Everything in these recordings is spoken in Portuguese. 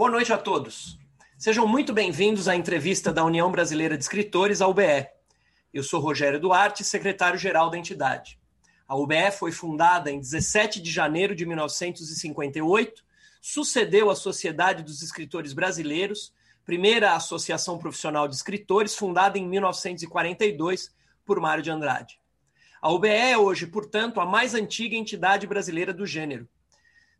Boa noite a todos. Sejam muito bem-vindos à entrevista da União Brasileira de Escritores, a UBE. Eu sou Rogério Duarte, secretário-geral da entidade. A UBE foi fundada em 17 de janeiro de 1958, sucedeu a Sociedade dos Escritores Brasileiros, primeira associação profissional de escritores, fundada em 1942 por Mário de Andrade. A UBE é hoje, portanto, a mais antiga entidade brasileira do gênero.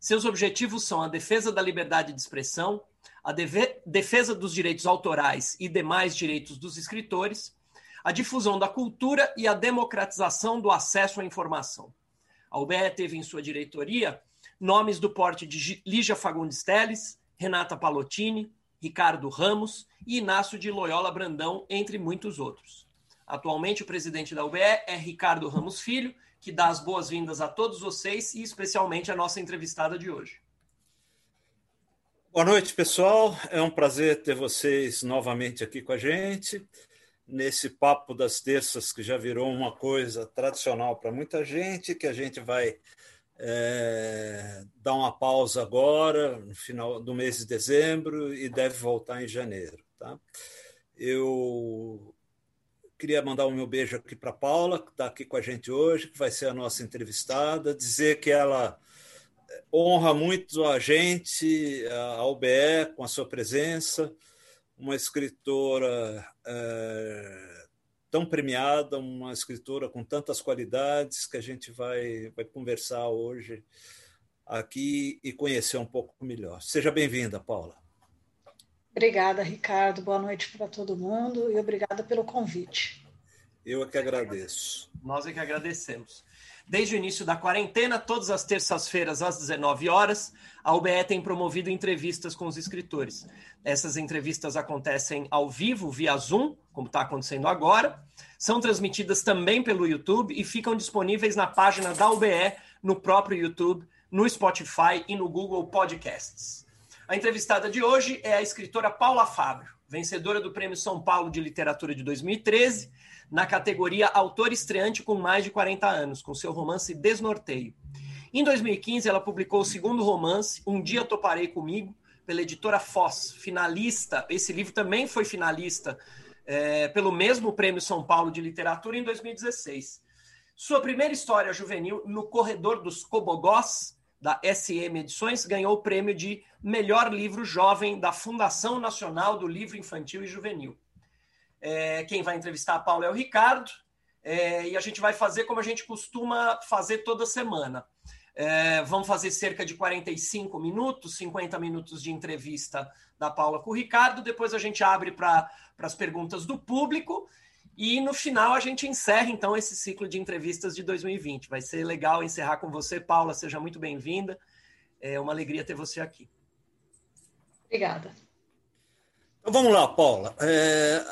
Seus objetivos são a defesa da liberdade de expressão, a defesa dos direitos autorais e demais direitos dos escritores, a difusão da cultura e a democratização do acesso à informação. A UBE teve em sua diretoria nomes do porte de Lígia Fagundes Teles, Renata Palottini, Ricardo Ramos e Inácio de Loyola Brandão, entre muitos outros. Atualmente, o presidente da UBE é Ricardo Ramos Filho, que dá as boas-vindas a todos vocês e especialmente a nossa entrevistada de hoje. Boa noite, pessoal. É um prazer ter vocês novamente aqui com a gente, nesse papo das terças que já virou uma coisa tradicional para muita gente, que a gente vai é, dar uma pausa agora, no final do mês de dezembro, e deve voltar em janeiro. Tá? Eu Queria mandar o meu beijo aqui para Paula, que está aqui com a gente hoje, que vai ser a nossa entrevistada, dizer que ela eh, honra muito a gente, a UBE, com a sua presença, uma escritora é, tão premiada, uma escritora com tantas qualidades que a gente vai, vai conversar hoje aqui e conhecer um pouco melhor. Seja bem-vinda, Paula. Obrigada, Ricardo. Boa noite para todo mundo e obrigada pelo convite. Eu é que agradeço. Nós é que agradecemos. Desde o início da quarentena, todas as terças-feiras às 19 horas, a UBE tem promovido entrevistas com os escritores. Essas entrevistas acontecem ao vivo, via Zoom, como está acontecendo agora. São transmitidas também pelo YouTube e ficam disponíveis na página da UBE, no próprio YouTube, no Spotify e no Google Podcasts. A entrevistada de hoje é a escritora Paula Fábio, vencedora do Prêmio São Paulo de Literatura de 2013, na categoria Autor Estreante com mais de 40 anos, com seu romance Desnorteio. Em 2015, ela publicou o segundo romance, Um Dia Toparei Comigo, pela editora Foz, finalista. Esse livro também foi finalista é, pelo mesmo Prêmio São Paulo de Literatura em 2016. Sua primeira história juvenil, No Corredor dos Cobogós, da SM Edições, ganhou o prêmio de melhor livro jovem da Fundação Nacional do Livro Infantil e Juvenil. É, quem vai entrevistar a Paula é o Ricardo, é, e a gente vai fazer como a gente costuma fazer toda semana. É, vamos fazer cerca de 45 minutos, 50 minutos de entrevista da Paula com o Ricardo, depois a gente abre para as perguntas do público e no final a gente encerra então esse ciclo de entrevistas de 2020. Vai ser legal encerrar com você, Paula. Seja muito bem-vinda. É uma alegria ter você aqui. Obrigada. Então, vamos lá, Paula. É,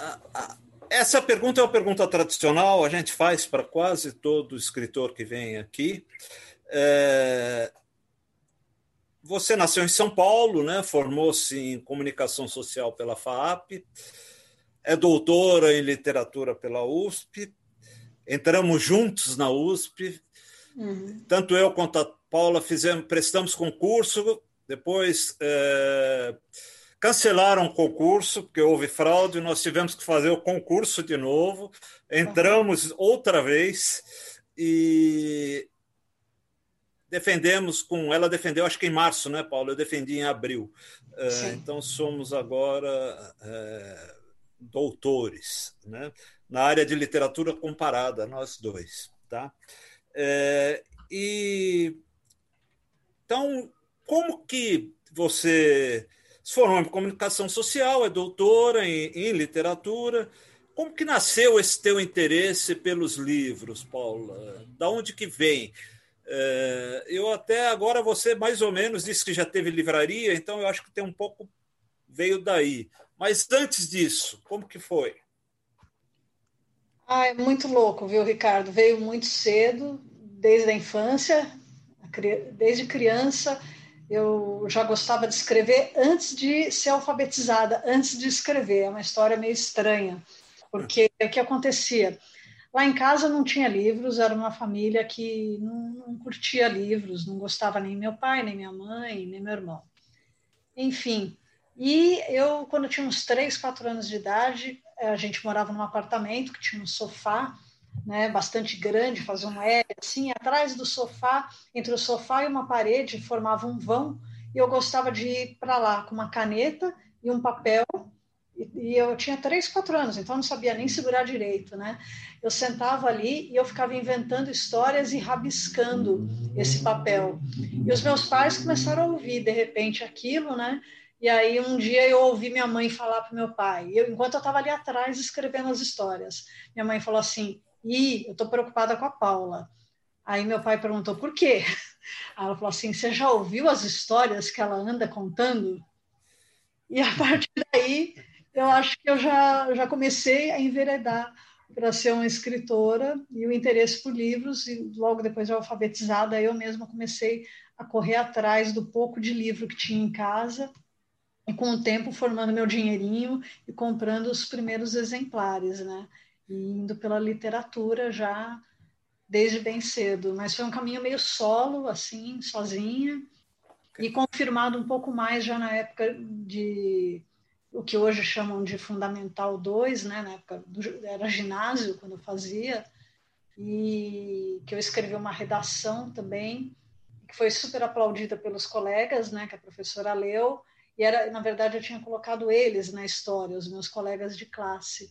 essa pergunta é uma pergunta tradicional, a gente faz para quase todo escritor que vem aqui. É, você nasceu em São Paulo, né? formou-se em comunicação social pela FAAP é doutora em literatura pela USP, entramos juntos na USP, uhum. tanto eu quanto a Paula fizemos, prestamos concurso, depois é, cancelaram o concurso, porque houve fraude, nós tivemos que fazer o concurso de novo, entramos outra vez e defendemos com. Ela defendeu, acho que em março, né, Paulo? Eu defendi em abril. É, então somos agora. É, doutores, né? na área de literatura comparada, nós dois. Tá? É, e então, como que você se formou em comunicação social, é doutora em, em literatura, como que nasceu esse teu interesse pelos livros, Paula? Da onde que vem? É, eu até agora você mais ou menos disse que já teve livraria, então eu acho que tem um pouco veio daí. Mas antes disso, como que foi? Ah, é muito louco, viu, Ricardo? Veio muito cedo, desde a infância, desde criança. Eu já gostava de escrever antes de ser alfabetizada, antes de escrever. É uma história meio estranha, porque o que acontecia? Lá em casa não tinha livros, era uma família que não, não curtia livros, não gostava nem meu pai, nem minha mãe, nem meu irmão. Enfim, E eu, quando eu tinha uns 3, 4 anos de idade, a gente morava num apartamento que tinha um sofá, né, bastante grande, fazia um L assim, atrás do sofá, entre o sofá e uma parede, formava um vão, e eu gostava de ir para lá com uma caneta e um papel, e, e eu tinha três, quatro anos, então não sabia nem segurar direito, né? Eu sentava ali e eu ficava inventando histórias e rabiscando esse papel. E os meus pais começaram a ouvir, de repente, aquilo, né? E aí um dia eu ouvi minha mãe falar para meu pai, eu, enquanto eu estava ali atrás escrevendo as histórias, minha mãe falou assim: "E eu estou preocupada com a Paula". Aí meu pai perguntou por quê. Ela falou assim: "Você já ouviu as histórias que ela anda contando?" E a partir daí eu acho que eu já já comecei a enveredar para ser uma escritora e o interesse por livros e logo depois de alfabetizada eu mesma comecei a correr atrás do pouco de livro que tinha em casa e com o tempo formando meu dinheirinho e comprando os primeiros exemplares, né? E indo pela literatura já desde bem cedo, mas foi um caminho meio solo, assim, sozinha, e confirmado um pouco mais já na época de o que hoje chamam de Fundamental 2, né? Na época do, era ginásio quando eu fazia, e que eu escrevi uma redação também, que foi super aplaudida pelos colegas, né? Que a professora leu, e era, na verdade, eu tinha colocado eles na história, os meus colegas de classe.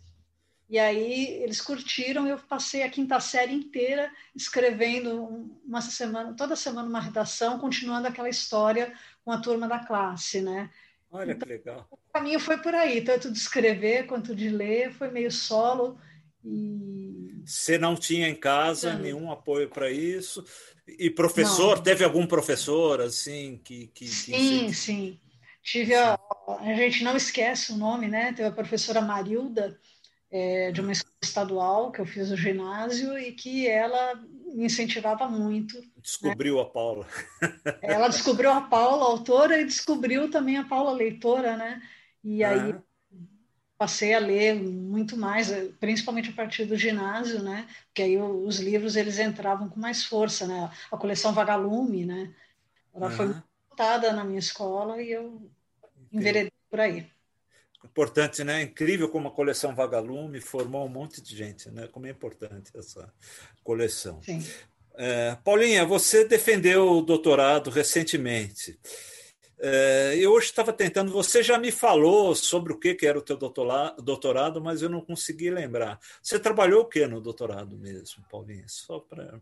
E aí eles curtiram e eu passei a quinta série inteira escrevendo uma semana, toda semana uma redação, continuando aquela história com a turma da classe, né? Olha então, que legal. O caminho foi por aí, tanto de escrever quanto de ler, foi meio solo e você não tinha em casa não. nenhum apoio para isso? E professor, não. teve algum professor assim que, que, que Sim, sim. Tive a, a gente não esquece o nome, né? Teve a professora Marilda, é, de uma escola estadual que eu fiz o ginásio e que ela me incentivava muito. Descobriu né? a Paula. Ela descobriu a Paula, autora, e descobriu também a Paula, leitora, né? E aí passei a ler muito mais, principalmente a partir do ginásio, né? Porque aí os livros eles entravam com mais força, né? A coleção Vagalume, né? Ela foi montada na minha escola e eu enveredei por aí. Importante, né? Incrível como a coleção Vagalume formou um monte de gente, né? Como é importante essa coleção. Sim. É, Paulinha, você defendeu o doutorado recentemente. É, eu hoje estava tentando, você já me falou sobre o que, que era o teu doutorado, mas eu não consegui lembrar. Você trabalhou o que no doutorado mesmo, Paulinha? Só para.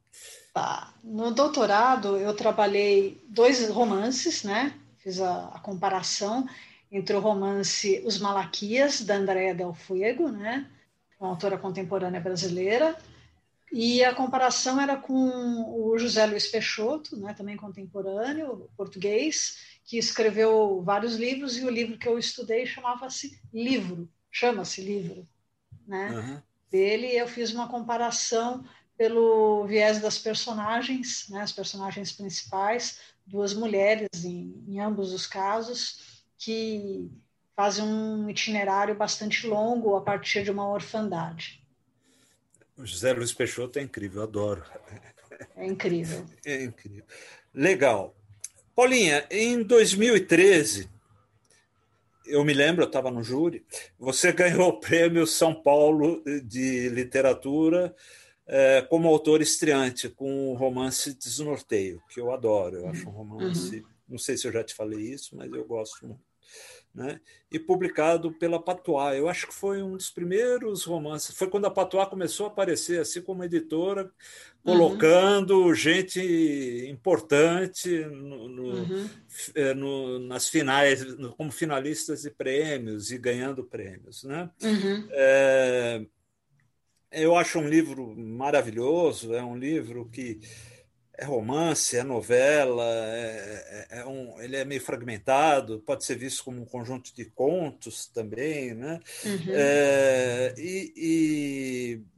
Tá. No doutorado, eu trabalhei dois romances, né? Fiz a, a, comparação entre o romance Os Malaquias, da Andrea Del Fuego, né, uma autora contemporânea brasileira, e a comparação era com o José Luiz Peixoto, né, também contemporâneo, português, que escreveu vários livros, e o livro que eu estudei chamava-se Livro, chama-se Livro, né, uhum. dele, eu fiz uma comparação pelo viés das personagens, né, as personagens principais, duas mulheres em, em ambos os casos, que fazem um itinerário bastante longo a partir de uma orfandade. O José Luiz Peixoto é incrível, adoro. É incrível. É incrível. Legal. Paulinha, em 2013, eu me lembro, eu estava no júri, você ganhou o prêmio São Paulo de Literatura como autor estreante com o romance Desnorteio, que eu adoro. Eu acho um romance, uhum. não sei se eu já te falei isso, mas eu gosto muito. Né? E publicado pela Patois. Eu acho que foi um dos primeiros romances. Foi quando a Patois começou a aparecer assim como editora, colocando uhum. gente importante no, no, uhum. É, no, nas finais, como finalistas de prêmios e ganhando prêmios. Né? Uhum. É, eu acho um livro maravilhoso, é um livro que é romance, é novela, é, é, é um, ele é meio fragmentado, pode ser visto como um conjunto de contos também, né? Uhum. É, e,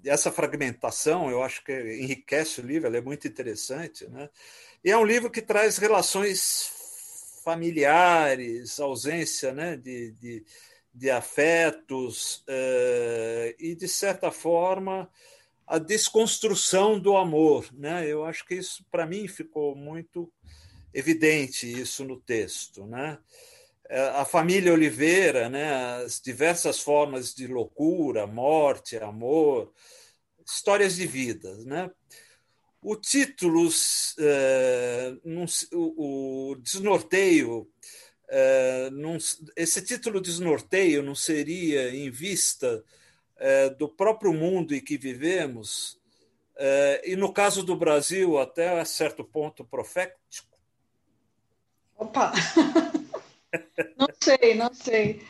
e, essa fragmentação, eu acho que enriquece o livro, é muito interessante, né? E é um livro que traz relações familiares, ausência, né, de, de de afetos uh, e, de certa forma, a desconstrução do amor. Né? Eu acho que isso, para mim, ficou muito evidente isso no texto. Né? a família Oliveira, né? as diversas formas de loucura, morte, amor, histórias de vida. Né? O título, é, o, desnorteio, é, esse título desnorteio não seria em vista é, do próprio mundo em que vivemos, e no caso do Brasil, até a certo ponto profético? Opa! não sei, não sei.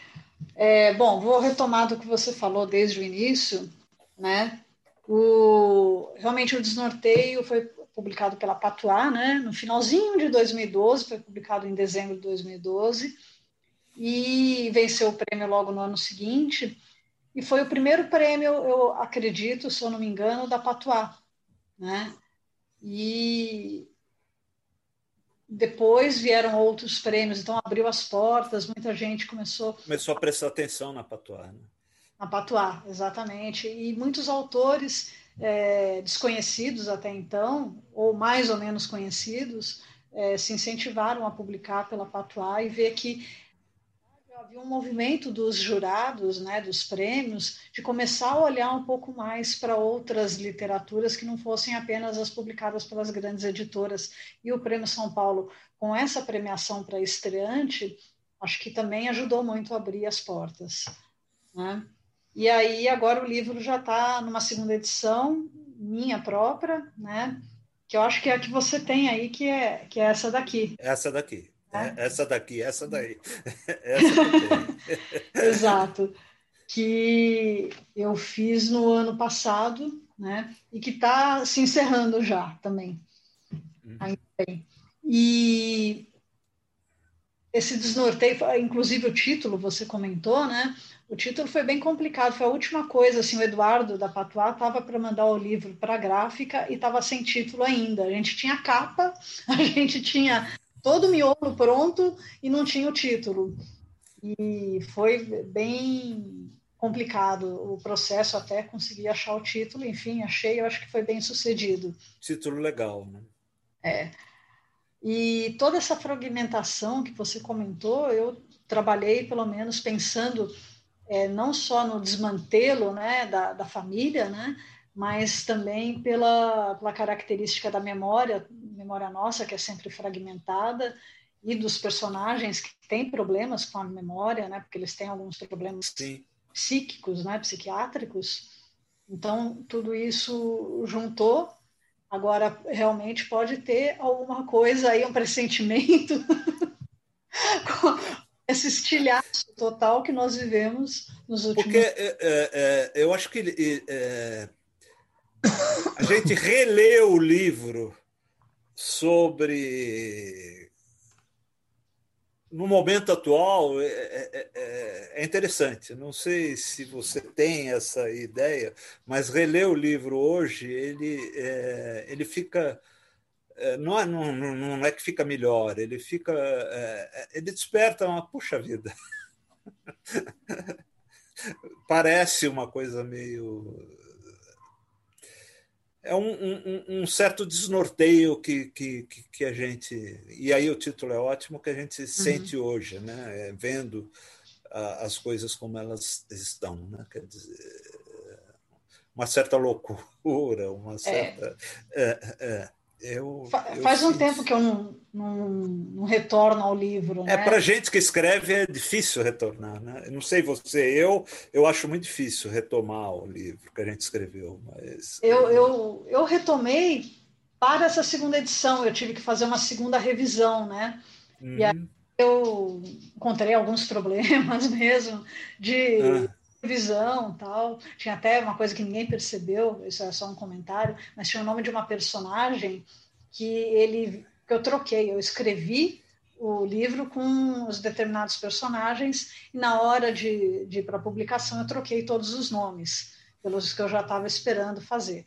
É, bom, vou retomar do que você falou desde o início, né? O, realmente o desnorteio foi publicado pela Patois, né? No finalzinho de 2012, foi publicado em dezembro de 2012 e venceu o prêmio logo no ano seguinte. E foi o primeiro prêmio, eu acredito, se eu não me engano, da Patois, né? E depois vieram outros prêmios, então abriu as portas, muita gente começou. Começou a prestar atenção na Patois. Né? Na Patois, exatamente. E muitos autores é, desconhecidos até então, ou mais ou menos conhecidos, é, se incentivaram a publicar pela Patois e ver que havia um movimento dos jurados, né, dos prêmios, de começar a olhar um pouco mais para outras literaturas que não fossem apenas as publicadas pelas grandes editoras. E o Prêmio São Paulo, com essa premiação para estreante, acho que também ajudou muito a abrir as portas. Né? E aí agora o livro já está numa segunda edição, minha própria, né? que eu acho que é a que você tem aí, que é, que é essa daqui. Essa daqui. É. Essa daqui, essa daí. Essa Exato. Que eu fiz no ano passado, né? E que está se encerrando já também. Uhum. Ainda bem. E esse desnorteio, inclusive o título, você comentou, né? O título foi bem complicado, foi a última coisa, assim, o Eduardo da Patuá estava para mandar o livro para a gráfica e estava sem título ainda. A gente tinha capa, a gente tinha todo o miolo pronto e não tinha o título. E foi bem complicado o processo até conseguir achar o título. Enfim, achei, eu acho que foi bem sucedido. Título legal, né? É. E toda essa fragmentação que você comentou, eu trabalhei pelo menos pensando é, não só no desmantelo né, da, da família, né, mas também pela, pela característica da memória, memória nossa, que é sempre fragmentada, e dos personagens que têm problemas com a memória, né, porque eles têm alguns problemas Sim. psíquicos, né, psiquiátricos. Então, tudo isso juntou. Agora, realmente pode ter alguma coisa aí, um pressentimento, esse estilhaço total que nós vivemos nos últimos Porque é, é, é eu acho que é, a gente releu o livro sobre. No momento atual, é, é, é, é, interessante. Não sei se você tem essa ideia, mas reler o livro hoje, ele, é, ele fica. É, não é, não, não é que fica melhor, ele fica. É, ele desperta uma. Puxa vida! Parece uma coisa meio é um, um, um, certo desnorteio que, que, que a gente. E aí o título é ótimo, que a gente uhum. sente hoje, né? É, vendo as coisas como elas estão. Né? Quer dizer, uma certa loucura, uma é. certa. É. É, eu, Faz eu um tempo que eu não, não, não, retorno ao livro. É né? para gente que escreve é difícil retornar, né? Eu não sei você, eu eu acho muito difícil retomar o livro que a gente escreveu, mas eu eu, eu retomei para essa segunda edição. Eu tive que fazer uma segunda revisão, né? Uhum. E aí uhum. eu encontrei alguns problemas mesmo de ah visão tal. Tinha até uma coisa que ninguém percebeu, isso é só um comentário, mas tinha o nome de uma personagem que ele que eu troquei, eu escrevi o livro com os determinados personagens e na hora de, de ir para publicação eu troquei todos os nomes pelos que eu já estava esperando fazer.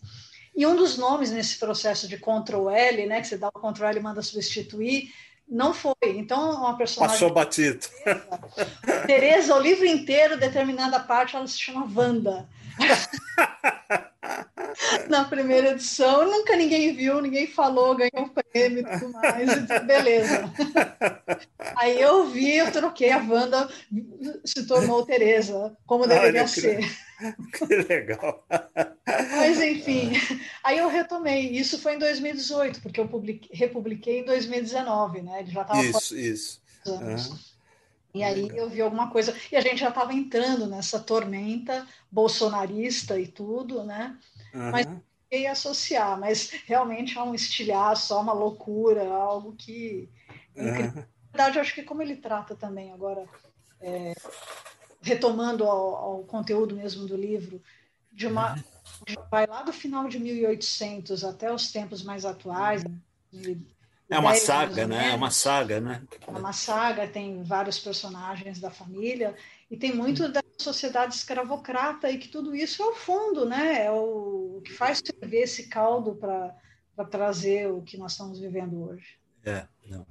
E um dos nomes nesse processo de Ctrl L, né, que você dá o Ctrl L e manda substituir, não foi. Então, uma personagem. Passou batido. Tereza, o livro inteiro, determinada parte, ela se chama Wanda. na primeira edição. Nunca ninguém viu, ninguém falou, ganhou prêmio e tudo mais. Beleza. Aí eu vi, eu troquei, a Wanda se tornou Tereza, como deveria Olha, ser. Que legal. Mas, enfim, aí eu retomei. Isso foi em 2018, porque eu publiquei, republiquei em 2019, né? Ele já estava. Isso, isso. Anos. Uhum. E aí eu vi alguma coisa. E a gente já estava entrando nessa tormenta bolsonarista e tudo, né? Uhum. Mas fiquei associar, mas realmente é um estilhaço, uma loucura, algo que. Uhum. Na verdade, eu acho que como ele trata também agora, é, retomando ao, ao, conteúdo mesmo do livro, de uma. De, vai lá do final de 1800 até os tempos mais atuais. Uhum. É uma saga, né? É uma saga, né? É uma saga, tem vários personagens da família e tem muito da sociedade escravocrata e que tudo isso é o fundo, né? É o, que faz servir esse caldo para trazer o que nós estamos vivendo hoje. É, não.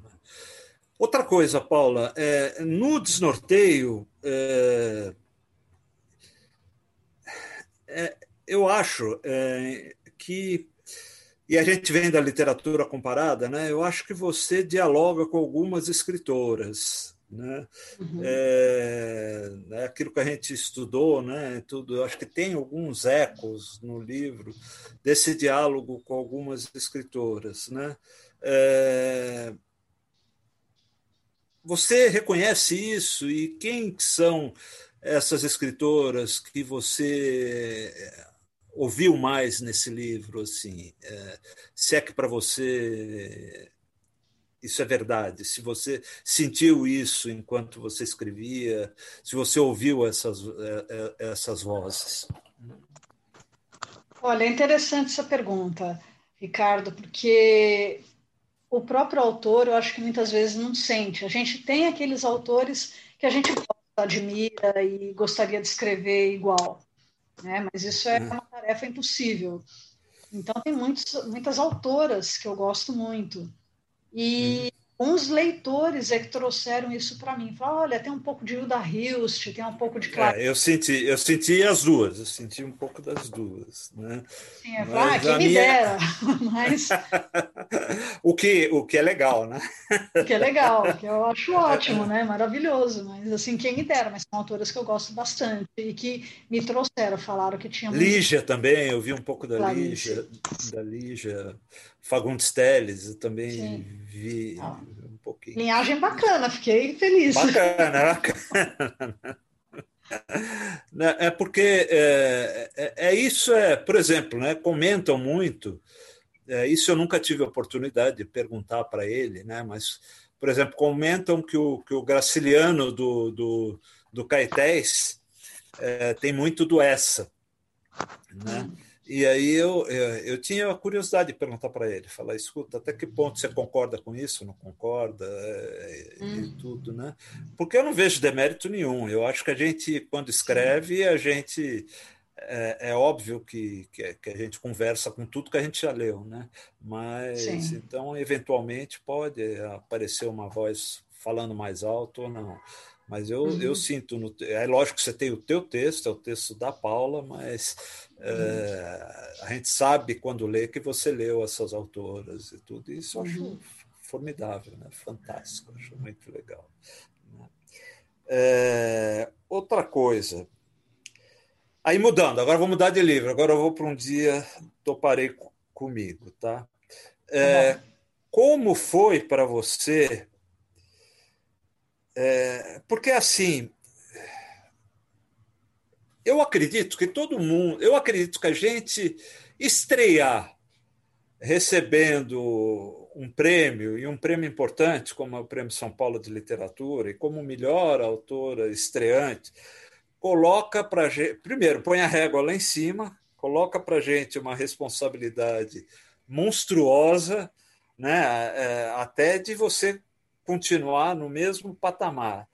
Outra coisa, Paula, é, no desnorteio, é, é, eu acho é, que e a gente vem da literatura comparada, né? Eu acho que você dialoga com algumas escritoras, né? Uhum. É, é, aquilo que a gente estudou, né? Tudo. Eu acho que tem alguns ecos no livro desse diálogo com algumas escritoras, né? É, você reconhece isso e quem são essas escritoras que você ouviu mais nesse livro? Assim, é, se é que para você isso é verdade, se você sentiu isso enquanto você escrevia, se você ouviu essas, é, é, essas vozes. Olha, é interessante essa pergunta, Ricardo, porque o próprio autor, eu acho que muitas vezes não sente. A gente tem aqueles autores que a gente gosta, admira e gostaria de escrever igual né? mas isso é uma tarefa impossível. Então, tem muitos, muitas autoras que eu gosto muito. E uns leitores é que trouxeram isso para mim. Falaram, olha, tem um pouco de Hilda Hilst, tem um pouco de Clara. É, eu senti, eu senti as duas, eu senti um pouco das duas, né? Sim, é, ah, quem me minha... dera, mas o que o que é legal, né? o que é legal, que eu acho ótimo, né? Maravilhoso, mas assim, quem me dera, mas são autoras que eu gosto bastante e que me trouxeram, falaram que tinha Lígia também, eu vi um pouco da Clarice. Lígia, da Lígia, Fagundes Teles, eu também Sim. Vi ah pouquinho. Linhagem bacana, fiquei feliz. Bacana, bacana. Né, é porque é, é, é, isso, é, por exemplo, né, comentam muito, é, isso eu nunca tive a oportunidade de perguntar para ele, né, mas, por exemplo, comentam que o, que o Graciliano do, do, do Caetés é, tem muito do essa. Né? Hum. E aí eu, eu, eu tinha a curiosidade de perguntar para ele, falar, escuta, até que ponto você concorda com isso, não concorda, é, hum. e tudo, né? Porque eu não vejo demérito nenhum. Eu acho que a gente, quando escreve, a gente é, é óbvio que, que, que, a gente conversa com tudo que a gente já leu, né? Mas Sim. então, eventualmente, pode aparecer uma voz falando mais alto ou não. Mas eu, uhum. eu sinto. No, é lógico que você tem o teu texto, é o texto da Paula, mas uhum. é, a gente sabe quando lê que você leu essas autoras e tudo. Isso eu acho uhum. formidável, né? fantástico, acho muito legal. Né? É, outra coisa. Aí mudando, agora vou mudar de livro, agora eu vou para um dia toparei comigo, tá? É, tá como foi para você é, porque assim, eu acredito que todo mundo, eu acredito que a gente estrear recebendo um prêmio, e um prêmio importante, como é o Prêmio São Paulo de Literatura, e como melhor autora estreante, coloca para gente. Primeiro, põe a régua lá em cima, coloca para gente uma responsabilidade monstruosa, né? É, até de você continuar no mesmo patamar.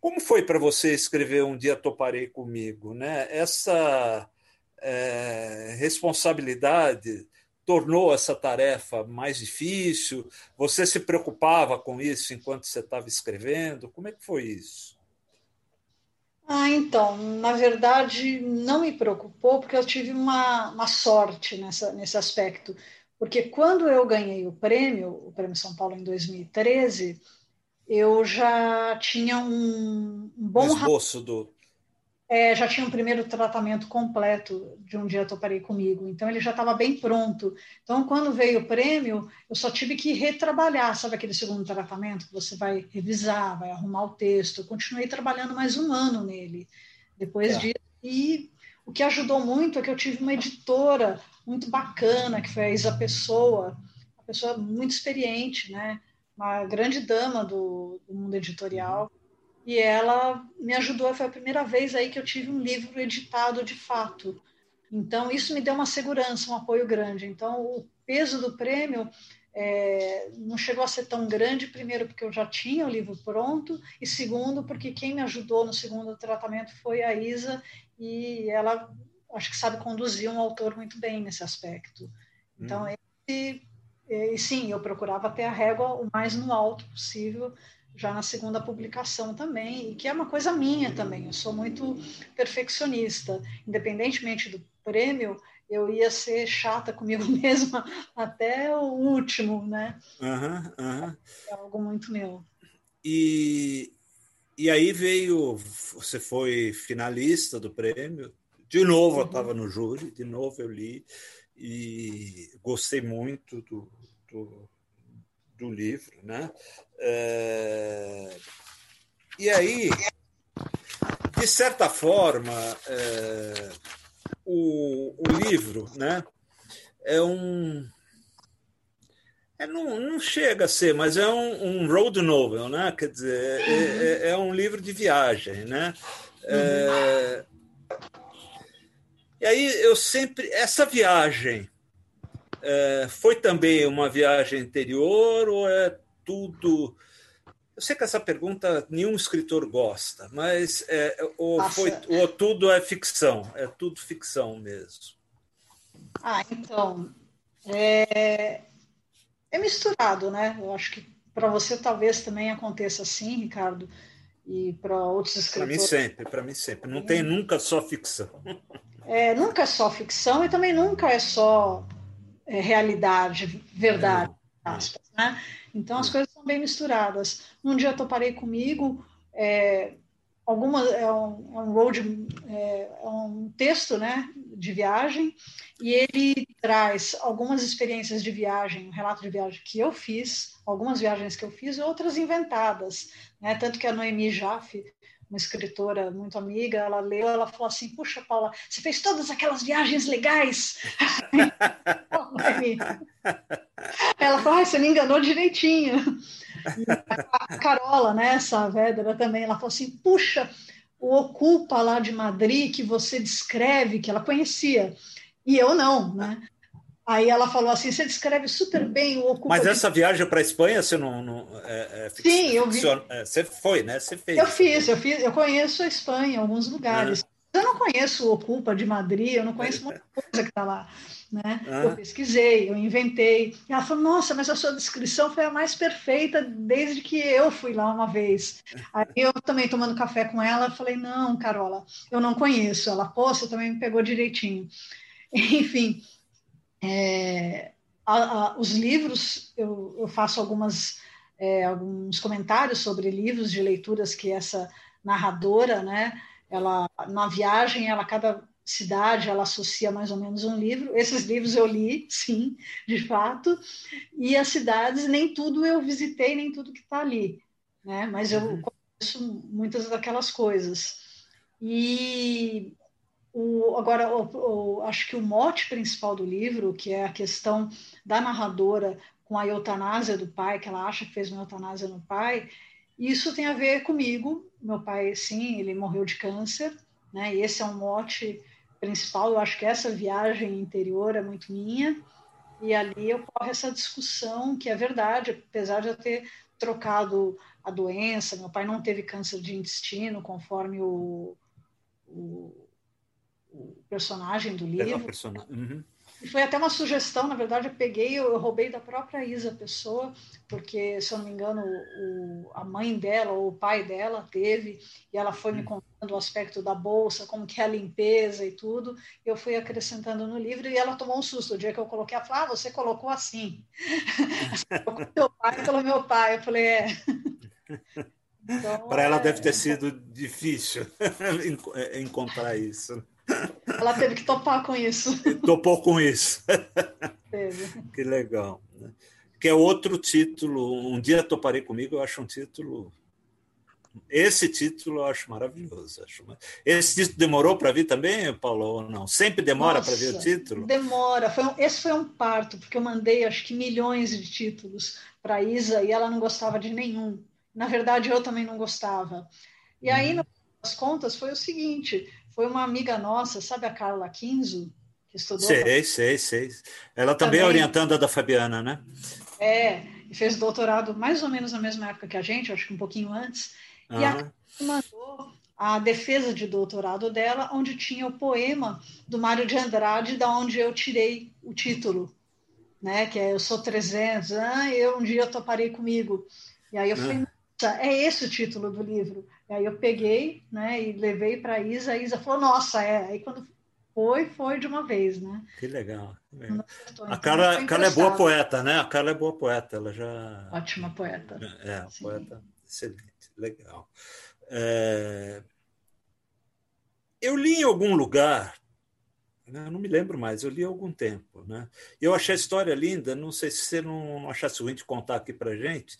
Como foi para você escrever Um Dia Toparei Comigo? Né? Essa é, responsabilidade tornou essa tarefa mais difícil? Você se preocupava com isso enquanto você estava escrevendo? Como é que foi isso? Ah, então, na verdade, não me preocupou, porque eu tive uma, uma sorte nessa, nesse aspecto. Porque quando eu ganhei o prêmio, o Prêmio São Paulo em 2013, eu já tinha um, um bom. Um esboço do, é, já tinha um primeiro tratamento completo de um dia toparei comigo, então ele já estava bem pronto. Então, quando veio o prêmio, eu só tive que retrabalhar, sabe aquele segundo tratamento que você vai revisar, vai arrumar o texto. Eu continuei trabalhando mais um ano nele depois é. disso. E o que ajudou muito é que eu tive uma editora muito bacana, que foi a Pessoa, uma pessoa muito experiente, né? uma grande dama do, do mundo editorial e ela me ajudou. Foi a primeira vez aí que eu tive um livro editado de fato. Então, isso me deu uma segurança, um apoio grande. Então, o peso do prêmio é, não chegou a ser tão grande, primeiro, porque eu já tinha o livro pronto, e segundo, porque quem me ajudou no segundo tratamento foi a Isa, e ela acho que sabe conduzir um autor muito bem nesse aspecto. Então, hum. esse, e, sim, eu procurava ter a régua o mais no alto possível já na segunda publicação também, e que é uma coisa minha também. Eu sou muito perfeccionista, independentemente do prêmio, eu ia ser chata comigo mesma até o último, né? Uhum, uhum. É algo muito meu. E, e aí veio, você foi finalista do prêmio. De novo, eu estava no júri, de novo eu li e gostei muito do, do, do livro, né? É... E aí, de certa forma, é... o, o livro, né? É um é, não, não, chega a ser, mas é um, um road novel, né? Quer dizer, é, é, é um livro de viagem, né? É, e aí eu sempre essa viagem é, foi também uma viagem interior ou é tudo? Eu sei que essa pergunta nenhum escritor gosta, mas é, ou, foi, ou tudo é ficção, é tudo ficção mesmo. Ah, então é, é misturado, né? Eu acho que para você talvez também aconteça assim, Ricardo, e para outros escritores. Para mim sempre, para mim sempre. Não tem nunca só ficção. É, nunca é só ficção e também nunca é só é, realidade, verdade, é. aspas, né? Então as coisas são bem misturadas. Um dia eu toparei comigo, é, alguma é um, é um road, é, é, um texto, né, de viagem e ele traz algumas experiências de viagem, um relato de viagem que eu fiz, algumas viagens que eu fiz, outras inventadas, né? Tanto que a Noemi Jaffe uma escritora muito amiga, ela leu, ela falou assim: Puxa, Paula, você fez todas aquelas viagens legais. ela falou: ah, Você me enganou direitinho. E a Carola, né, Saavedra também, ela falou assim: Puxa, o Ocupa lá de Madrid que você descreve, que ela conhecia, e eu não, né? Aí ela falou assim: você descreve super bem o Ocupa. Mas essa viagem para a Espanha, você não. não é, é, Sim, eu vi. É, você foi, né? Você fez. Eu fiz, eu fiz, eu conheço a Espanha, alguns lugares. Eu não conheço o Ocupa de Madrid, eu não conheço muita coisa que está lá. Né? Eu pesquisei, eu inventei. E ela falou: Nossa, mas a sua descrição foi a mais perfeita desde que eu fui lá uma vez. Aí eu também tomando café com ela, falei: Não, Carola, eu não conheço. Ela, pô, você também me pegou direitinho. Enfim, é, a, a, os livros, eu, eu faço algumas, é, alguns comentários sobre livros de leituras que essa narradora, né, ela, na viagem, ela, cada cidade, ela associa mais ou menos um livro. Esses livros eu li, sim, de fato, e as cidades, nem tudo eu visitei, nem tudo que está ali, né, mas eu uhum. conheço muitas daquelas coisas. E o, agora, o, o, acho que o mote principal do livro, que é a questão da narradora com a eutanásia do pai, que ela acha que fez uma eutanásia no pai, isso tem a ver comigo. Meu pai, sim, ele morreu de câncer, né? E esse é um mote principal. Eu acho que essa viagem interior é muito minha. E ali ocorre essa discussão, que é verdade, apesar de eu ter trocado a doença, meu pai não teve câncer de intestino, conforme o, o o personagem do livro. Uhum. foi até uma sugestão, na verdade, eu peguei, eu, roubei da própria Isa Pessoa, porque, se eu não me engano, o, a mãe dela ou o pai dela teve, e ela foi me hum. contando o aspecto da bolsa, como que é a limpeza e tudo, eu fui acrescentando no livro, e ela tomou um susto. O dia que eu coloquei, ela falou, ah, você colocou assim. você colocou teu pai pelo meu pai. Eu falei, é... Então, Para ela é... deve ter sido difícil encontrar isso. Ela teve que topar com isso. Topou com isso. Teve. Que legal. Né? Que é outro título. Um dia toparei comigo, eu acho um título. Esse título eu acho maravilhoso. Acho... Esse título demorou para vir também, Paulo, ou não? Sempre demora para vir o título? Demora. Foi um... Esse foi um parto, porque eu mandei acho que milhões de títulos para Isa e ela não gostava de nenhum. Na verdade, eu também não gostava. E aí, uhum. nas contas, foi o seguinte: foi uma amiga nossa, sabe a Carla Quinzo, que estudou. Sei, sei, sei. Ela também, também é orientanda da Fabiana, né? É, e fez doutorado mais ou menos na mesma época que a gente, acho que um pouquinho antes. Uhum. E a mandou a defesa de doutorado dela, onde tinha o poema do Mário de Andrade, da onde eu tirei o título, né? Que é Eu sou 300, ah, eu um dia toparei comigo. E aí eu fui uhum é esse o título do livro. E aí eu peguei, né, e levei para a Isa, a Isa falou, nossa, é. Aí quando foi, foi de uma vez, né? Que legal. Então, a Carla, a Carla é boa poeta, né? A Carla é boa poeta, ela já... Ótima poeta. É, Sim. poeta excelente, legal. É... Eu li em algum lugar, né, não me lembro mais, eu li há algum tempo, né? Eu achei a história linda, não sei se você não achasse ruim de contar aqui para gente, gente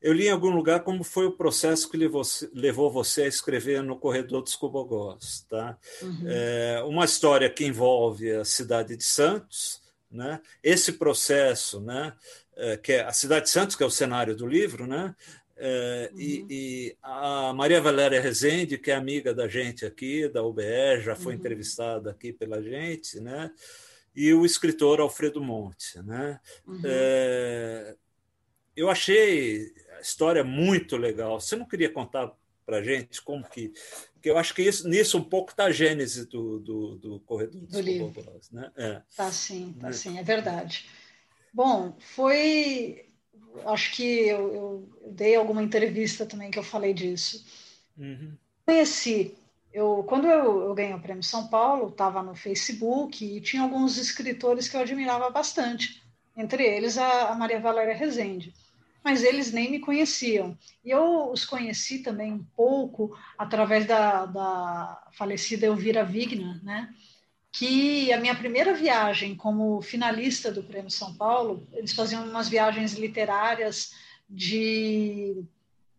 eu li em algum lugar como foi o processo que levou você a escrever no Corredor dos Cobogós. Tá? Uhum. É uma história que envolve a cidade de Santos, né? esse processo, né? É, que é a cidade de Santos, que é o cenário do livro, né? É, uhum. e, e, a Maria Valéria Rezende, que é amiga da gente aqui, da UBE, já foi uhum. entrevistada aqui pela gente, né? e o escritor Alfredo Monte. Né? Uhum. É, eu achei história muito legal. Você não queria contar para a gente como que. que eu acho que isso, nisso um pouco está a gênese do, do, do Corredor dos do livro. Né? É. Tá sim, tá é. sim, é verdade. Bom, foi. Acho que eu, eu, eu, dei alguma entrevista também que eu falei disso. Uhum. Conheci. Eu, quando eu, eu ganhei o Prêmio São Paulo, estava no Facebook e tinha alguns escritores que eu admirava bastante, entre eles a, a Maria Valéria Rezende mas eles nem me conheciam. E eu os conheci também um pouco através da, da falecida Elvira Vigna, né? que a minha primeira viagem como finalista do Prêmio São Paulo, eles faziam umas viagens literárias de,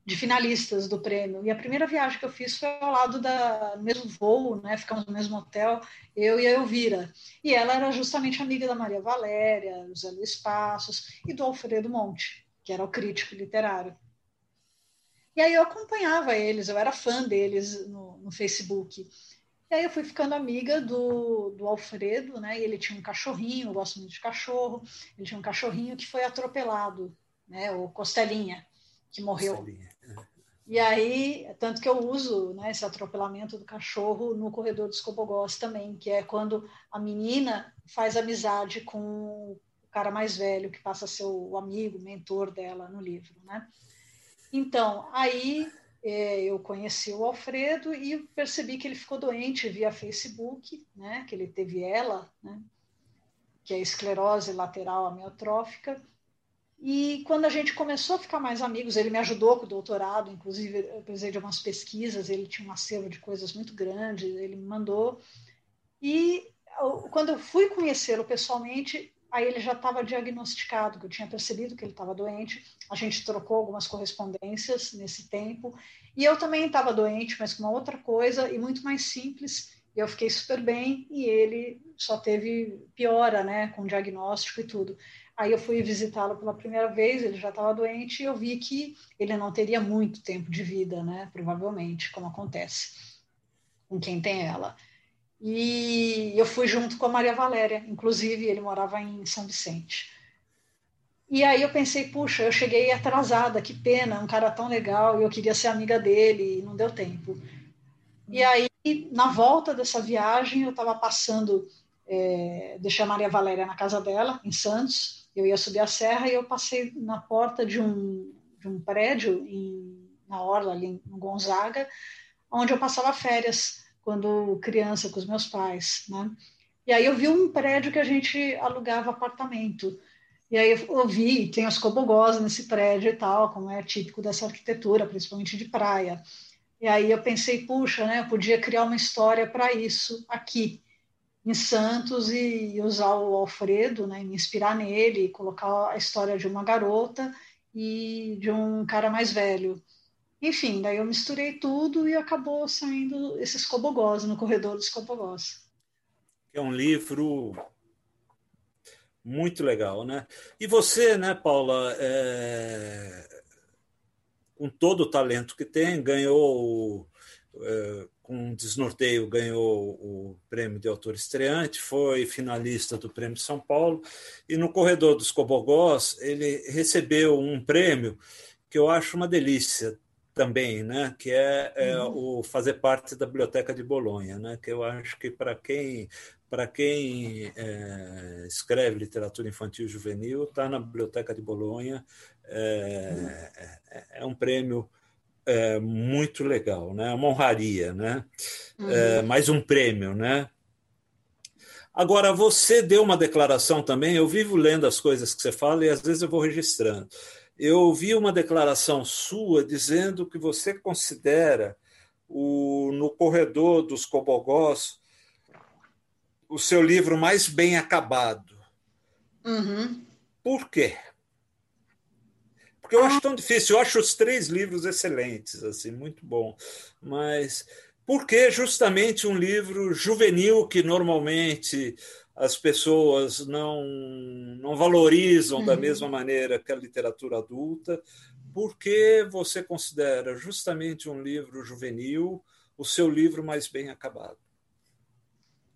de finalistas do prêmio. E a primeira viagem que eu fiz foi ao lado da mesmo voo, né? Ficamos no mesmo hotel, eu e a Elvira. E ela era justamente amiga da Maria Valéria, José Luiz Passos e do Alfredo Monte que era o crítico literário. E aí eu acompanhava eles, eu era fã deles no, no Facebook. E aí eu fui ficando amiga do, do Alfredo, né? E ele tinha um cachorrinho, eu gosto muito de cachorro. Ele tinha um cachorrinho que foi atropelado, né? O Costelinha, que morreu. Costelinha. É. E aí, tanto que eu uso né, esse atropelamento do cachorro no corredor dos Cobogós também, que é quando a menina faz amizade com cara mais velho, que passa a ser o amigo, mentor dela no livro, né? Então, aí é, eu conheci o Alfredo e percebi que ele ficou doente via Facebook, né? Que ele teve ela, né? Que é esclerose lateral amiotrófica. E quando a gente começou a ficar mais amigos, ele me ajudou com o doutorado, inclusive eu precisei de umas pesquisas, ele tinha um acervo de coisas muito grande, ele me mandou. E quando eu fui conhecê-lo pessoalmente, aí ele já estava diagnosticado, que eu tinha percebido que ele estava doente. A gente trocou algumas correspondências nesse tempo. E eu também estava doente, mas com uma outra coisa e muito mais simples. Eu fiquei super bem e ele só teve piora, né, com diagnóstico e tudo. Aí eu fui visitá-lo pela primeira vez, ele já estava doente e eu vi que ele não teria muito tempo de vida, né, provavelmente, como acontece com quem tem ela. E eu fui junto com a Maria Valéria, inclusive ele morava em São Vicente. E aí eu pensei, puxa, eu cheguei atrasada, que pena, um cara tão legal, e eu queria ser amiga dele, e não deu tempo. E aí, na volta dessa viagem, eu estava passando é, deixei a Maria Valéria na casa dela, em Santos. Eu ia subir a serra e eu passei na porta de um, de um prédio em, na Orla, ali em Gonzaga, onde eu passava férias quando criança com os meus pais, né? E aí eu vi um prédio que a gente alugava apartamento. E aí eu vi, tem as cobogós nesse prédio e tal, como é típico dessa arquitetura, principalmente de praia. E aí eu pensei, puxa, né, eu podia criar uma história para isso aqui em Santos e usar o Alfredo, né, me inspirar nele, colocar a história de uma garota e de um cara mais velho. Enfim, daí eu misturei tudo e acabou saindo esses cobogós no corredor dos cobogós. É um livro muito legal, né? E você, né, Paula, é... com todo o talento que tem, ganhou é, com Desnorteio ganhou o prêmio de autor estreante, foi finalista do Prêmio São Paulo e no Corredor dos Cobogós ele recebeu um prêmio que eu acho uma delícia também, né? Que é, é uhum. o fazer parte da biblioteca de Bolonha, né? Que eu acho que para quem para quem é, escreve literatura infantil e juvenil, está na Biblioteca de Bolonha. É, é, é um prêmio é, muito legal, né? uma honraria, né? É, uhum. mais um prêmio. Né? Agora, você deu uma declaração também, eu vivo lendo as coisas que você fala e às vezes eu vou registrando. Eu ouvi uma declaração sua dizendo que você considera o, no corredor dos Cobogós o seu livro mais bem acabado. Uhum. Por quê? Porque eu acho tão difícil. Eu acho os três livros excelentes, assim, muito bom. Mas por que justamente um livro juvenil que normalmente as pessoas não, não valorizam uhum. da mesma maneira que a literatura adulta? Por que você considera justamente um livro juvenil o seu livro mais bem acabado?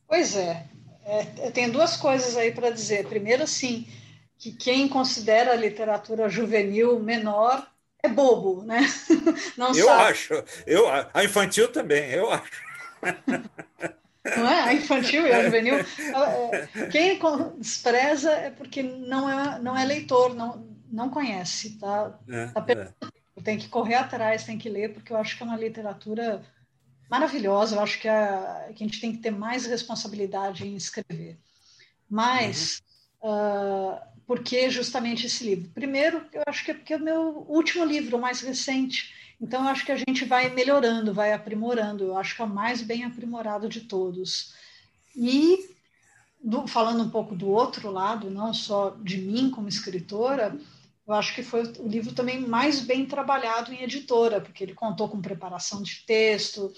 Pois é, é eu tenho duas coisas aí para dizer. Primeiro, assim, que quem considera a literatura juvenil menor é bobo, né? Não eu sabe. acho, eu, a infantil também, eu acho. Não é? A infantil e a juvenil. É, quem despreza é porque não é, não é leitor, não, não conhece, tá? É, tá é. Tem que correr atrás, tem que ler, porque eu acho que é uma literatura maravilhosa. Eu acho que a, que a gente tem que ter mais responsabilidade em escrever. Mas. Uhum. Uh, por que justamente esse livro? Primeiro, eu acho que é porque é o meu último livro, o mais recente. Então, eu acho que a gente vai melhorando, vai aprimorando. Eu acho que é o mais bem aprimorado de todos. E, do, falando um pouco do outro lado, não só de mim como escritora, eu acho que foi o livro também mais bem trabalhado em editora, porque ele contou com preparação de texto,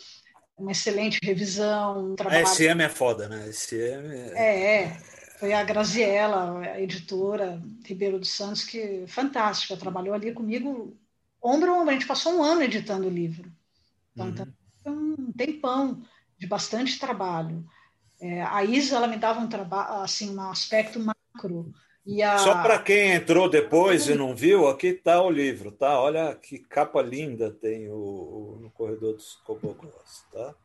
uma excelente revisão. Um trabalho... A SM é foda, né? SM é... é, é foi a Graziella, a editora Ribeiro dos Santos, que fantástica, trabalhou ali comigo ombro a gente passou um ano editando o livro. Então, uhum. Então, um tempão de bastante trabalho. É, a Isa ela me dava um trabalho, assim, um aspecto macro. E a... Só para quem entrou depois e não viu, aqui está o livro, tá? Olha que capa linda tem o, o no corredor dos Cobogós, tá?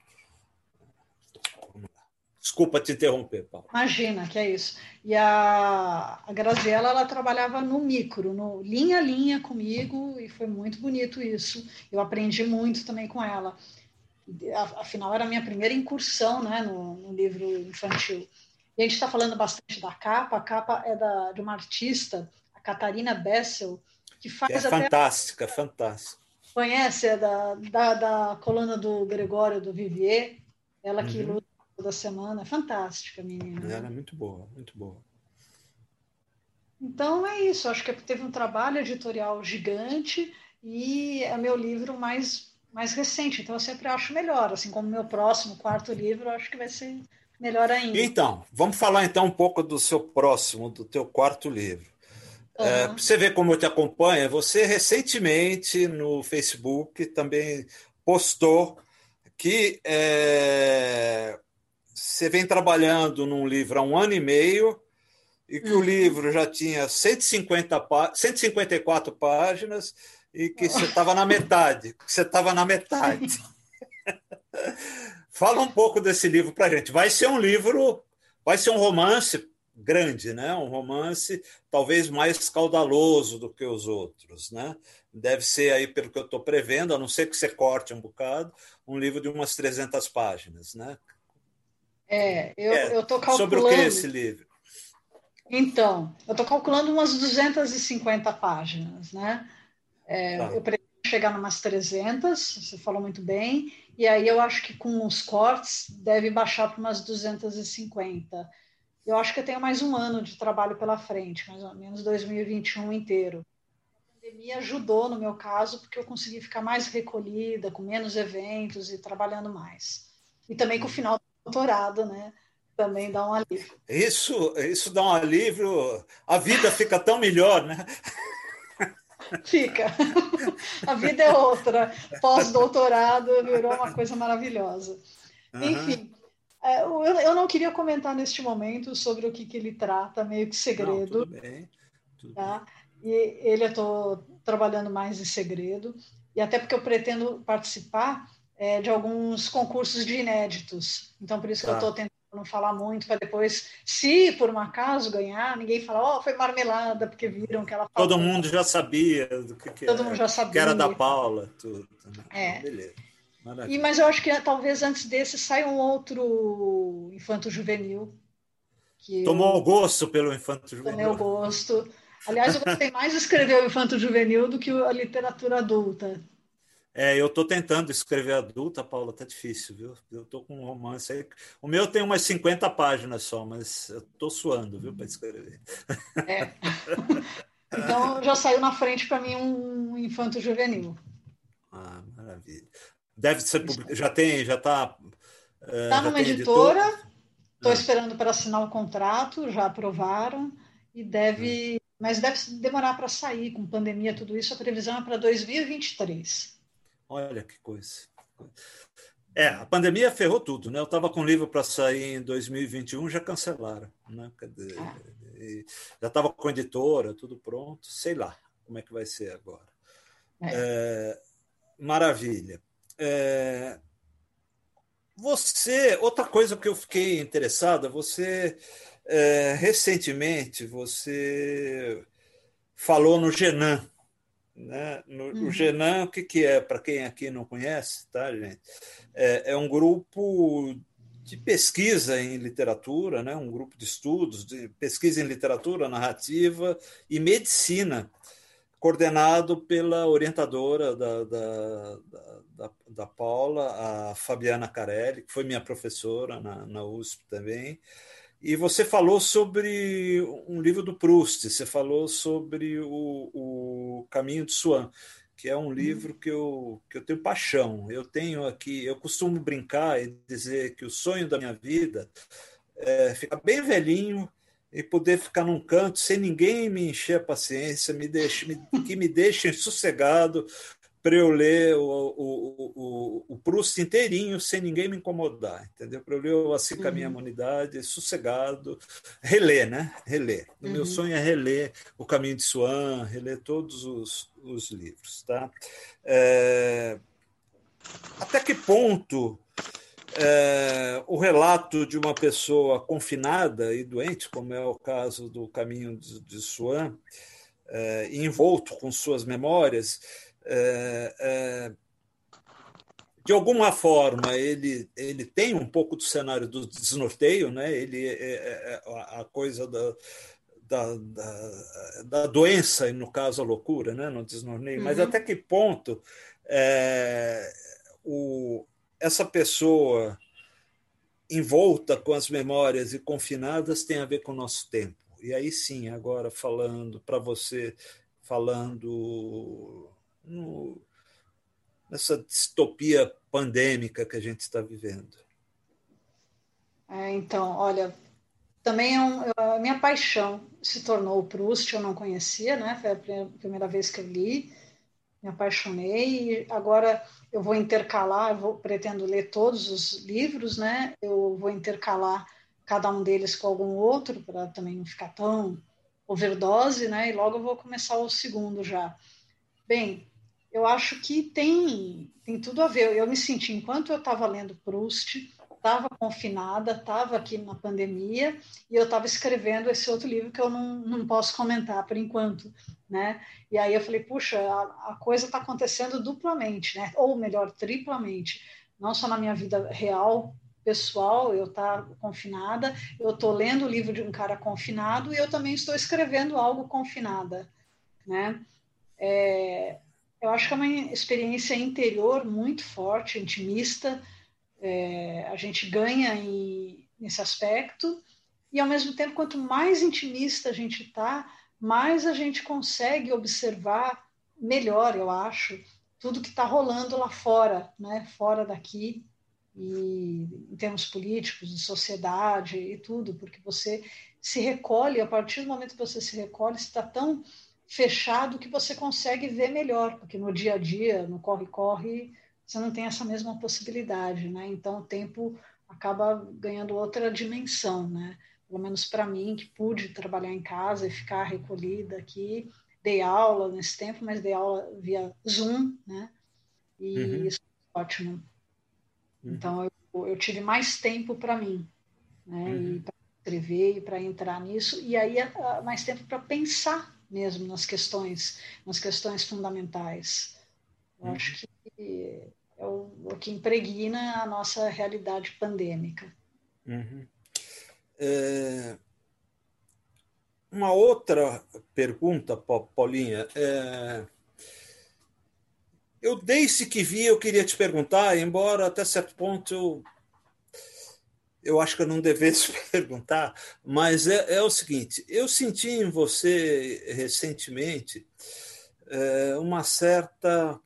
Desculpa te interromper, Paulo. Imagina, que é isso. E a, a Graziella, ela trabalhava no micro, no linha a linha comigo, e foi muito bonito isso. Eu aprendi muito também com ela. Afinal, era a minha primeira incursão né, no, no livro infantil. E a gente está falando bastante da capa. A capa é da, de uma artista, a Catarina Bessel, que faz é até... fantástica, fantástica. Conhece? É da, da, da coluna do Gregório do Vivier, ela que uhum da semana. Fantástica, menina. Ela é muito boa, muito boa. Então é isso. Acho que teve um trabalho editorial gigante e é meu livro mais, mais recente. Então eu sempre acho melhor. Assim como meu próximo, quarto livro, acho que vai ser melhor ainda. Então, vamos falar então um pouco do seu próximo, do teu quarto livro. Uhum. É, você ver como eu te acompanho, você recentemente no Facebook também postou que é, você vem trabalhando num livro há um ano e meio e que uhum. o livro já tinha 150 154 páginas e que você estava na metade, que você estava na metade. Fala um pouco desse livro para a gente. Vai ser um livro vai ser um romance grande, né? Um romance talvez mais caudaloso do que os outros, né? Deve ser aí, pelo que eu estou prevendo, a não ser que você corte um bocado, um livro de umas 300 páginas, né? É, eu é, estou calculando. Sobre o que é esse livro? Então, eu estou calculando umas 250 páginas, né? É, tá. Eu pretendo chegar umas 300, você falou muito bem, e aí eu acho que com os cortes deve baixar para umas 250. Eu acho que eu tenho mais um ano de trabalho pela frente, mais ou menos 2021 inteiro. A pandemia ajudou no meu caso, porque eu consegui ficar mais recolhida, com menos eventos e trabalhando mais. E também com o final do doutorado, né? Também dá um alívio. Isso, isso dá um alívio. A vida fica tão melhor, né? Fica. A vida é outra. Pós-doutorado virou uma coisa maravilhosa. Uhum. Enfim, é, eu não queria comentar neste momento sobre o que, que ele trata, meio que segredo. Não, tudo bem. Tudo tá? E ele eu estou trabalhando mais em segredo, e até porque eu pretendo participar é, de alguns concursos de inéditos. Então, por isso tá. que eu estou tentando não falar muito, para depois, se por um acaso ganhar, ninguém falar, ó, oh, foi marmelada, porque viram que ela falou. Todo mundo já sabia do que, que Todo era, mundo já sabia. Que era da Paula, tudo. Né? É. Beleza. E, mas eu acho que talvez antes desse saia um outro infanto juvenil. Tomou eu... gosto pelo infanto juvenil. Tomei o gosto. Aliás, eu gostei mais de escrever o infanto juvenil do que a literatura adulta. É, eu estou tentando escrever adulta, Paula, tá difícil, viu? Eu estou com um romance aí. O meu tem umas 50 páginas só, mas eu estou suando, viu, para escrever. É. Então já saiu na frente para mim um infanto juvenil. Ah, maravilha. Deve ser publicado. Já tem, já está. Está uh, numa editora. Estou ah. esperando para assinar o contrato, já aprovaram e deve, ah. mas deve demorar para sair com pandemia tudo isso. A previsão é para 2023. Olha que coisa. É, a pandemia ferrou tudo, né? Eu estava com um livro para sair em 2021, já cancelaram, né? Ah. Já estava com a editora, tudo pronto. Sei lá como é que vai ser agora. É. É, maravilha. É, você, outra coisa que eu fiquei interessada, você é, recentemente você falou no Genan, né? No, uhum. O Genan, o que, que é, para quem aqui não conhece, tá, gente? É, é, um grupo de pesquisa em literatura, né? um grupo de estudos, de pesquisa em literatura, narrativa e medicina coordenado pela orientadora da, da, da, da, Paula, a Fabiana Carelli, que foi minha professora na, na USP também. E você falou sobre um livro do Proust, você falou sobre o, o Caminho de Swan, que é um uhum. livro que eu, que eu tenho paixão. Eu tenho aqui, eu costumo brincar e dizer que o sonho da minha vida é ficar bem velhinho e poder ficar num canto sem ninguém me encher a paciência, me deixe, me, que me deixem sossegado para eu ler o, o, o, o Proust inteirinho sem ninguém me incomodar, entendeu? Para eu ler assim com a minha humanidade, sossegado, reler, né? Reler. O uhum. meu sonho é reler O Caminho de Swan, reler todos os, os livros, tá? É... Até que ponto é, o relato de uma pessoa confinada e doente, como é o caso do Caminho de, de Swan, é, envolto com suas memórias, é, é, de alguma forma ele, ele tem um pouco do cenário do desnorteio, né? ele é, é, é a coisa da, da, da, da, doença, e no caso a loucura, né? no desnorteio, uhum. mas até que ponto o, essa pessoa envolta com as memórias e confinadas tem a ver com o nosso tempo. E aí sim, agora falando para você, falando no, nessa distopia pandêmica que a gente está vivendo. É, então, olha, também é um, a minha paixão se tornou o Proust, eu não conhecia, né? Foi a primeira vez que eu li me apaixonei e agora eu vou intercalar, eu vou, pretendo ler todos os livros, né? Eu vou intercalar cada um deles com algum outro para também não ficar tão overdose, né? E logo eu vou começar o segundo já. Bem, eu acho que tem tem tudo a ver. Eu me senti enquanto eu estava lendo Proust, estava confinada, estava aqui na pandemia, e eu estava escrevendo esse outro livro que eu não, não posso comentar por enquanto, né? E aí eu falei, puxa, a, a coisa está acontecendo duplamente, né? Ou melhor, triplamente. Não só na minha vida real, pessoal, eu tá confinada, eu estou lendo o livro de um cara confinado e eu também estou escrevendo algo confinada, né? É, eu acho que é uma experiência interior muito forte, intimista, é, a gente ganha em, nesse aspecto, e ao mesmo tempo, quanto mais intimista a gente está, mais a gente consegue observar melhor, eu acho, tudo que está rolando lá fora, né? fora daqui, e em termos políticos, de sociedade e tudo, porque você se recolhe, a partir do momento que você se recolhe, está tão fechado que você consegue ver melhor, porque no dia a dia, no corre-corre, você não tem essa mesma possibilidade, né? Então o tempo acaba ganhando outra dimensão, né? Pelo menos para mim, que pude trabalhar em casa e ficar recolhida aqui, dei aula nesse tempo, mas dei aula via Zoom, né? E uhum. isso é ótimo. Uhum. Então eu, eu, tive mais tempo para mim, né? Uhum. E para escrever e para entrar nisso, e aí mais tempo para pensar mesmo nas questões, nas questões fundamentais. Eu uhum. acho que é o, o, que impregna a nossa realidade pandêmica. Uhum. É... Uma outra pergunta, Paulinha. É... Eu, desde que vi, eu queria te perguntar, embora até certo ponto eu, eu acho que eu não devesse perguntar, mas é, é o seguinte: eu senti em você recentemente é, uma certa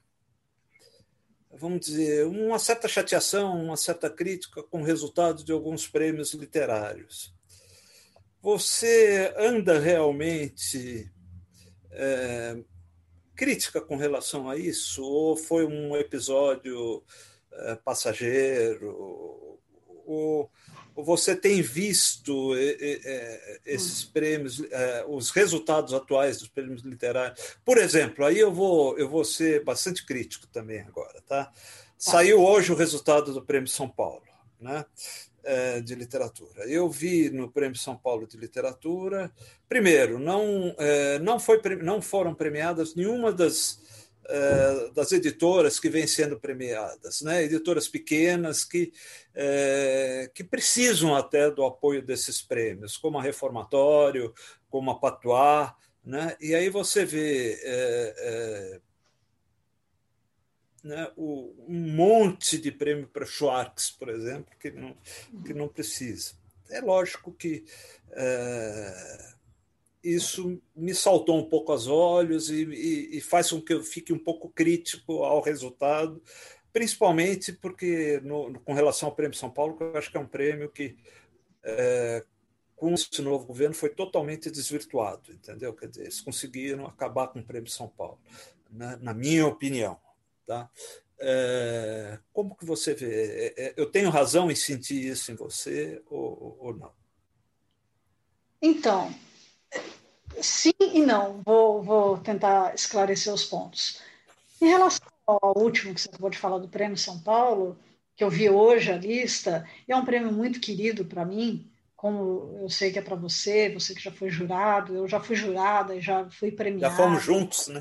vamos dizer, uma certa chateação, uma certa crítica com o resultado de alguns prêmios literários. Você anda realmente é, crítica com relação a isso? Ou foi um episódio é, passageiro? Ou, ou, você tem visto é, esses prêmios, é, os resultados atuais dos prêmios literários? Por exemplo, aí eu vou, eu vou ser bastante crítico também agora. Tá? Saiu hoje o resultado do Prêmio São Paulo. Né? É, de literatura. Eu vi no Prêmio São Paulo de Literatura, primeiro, não, não, foi, não foram premiadas nenhuma das, é, das editoras que vêm sendo premiadas, né? editoras pequenas que, que precisam até do apoio desses prêmios, como a Reformatório, como a Patois, né? e aí você vê né, o, um monte de prêmio para Schwartz, por exemplo, que não, que não precisa. É lógico que é, isso me saltou um pouco aos olhos e, e, e, faz com que eu fique um pouco crítico ao resultado, principalmente porque, no, com relação ao Prêmio São Paulo, eu acho que é um prêmio que, é, com esse novo governo, foi totalmente desvirtuado, entendeu? Quer dizer, eles conseguiram acabar com o Prêmio São Paulo, né, na minha opinião. Tá? É, como que você vê? É, eu tenho razão em sentir isso em você ou, ou não? Então, sim e não. Vou, vou tentar esclarecer os pontos. Em relação ao último que você acabou de falar do Prêmio São Paulo, que eu vi hoje a lista, é um prêmio muito querido para mim, como eu sei que é para você, você que já foi jurado, eu já fui jurada e já fui premiada. Já fomos juntos, né?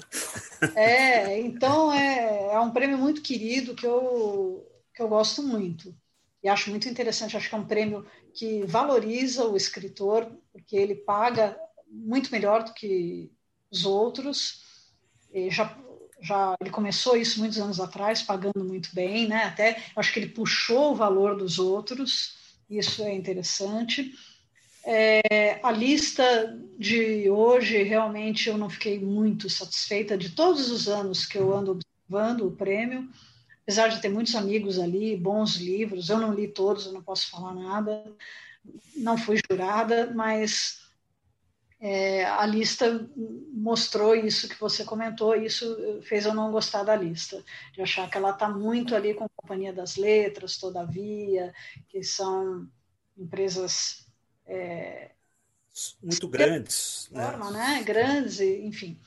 É, então é, é um prêmio muito querido que eu, que eu gosto muito. E acho muito interessante, acho que é um prêmio que valoriza o escritor, porque ele paga muito melhor do que os outros. E já, já ele começou isso muitos anos atrás, pagando muito bem, né? Até acho que ele puxou o valor dos outros isso é interessante. É, a lista de hoje, realmente, eu não fiquei muito satisfeita de todos os anos que eu ando observando o prêmio, apesar de ter muitos amigos ali, bons livros, eu não li todos, eu não posso falar nada, não fui jurada, mas é, a lista mostrou isso que você comentou, isso fez eu não gostar da lista, de achar que ela está muito ali com a Companhia das Letras, Todavia, que são empresas é, muito grandes, né? forma, né? né? Grandes, enfim.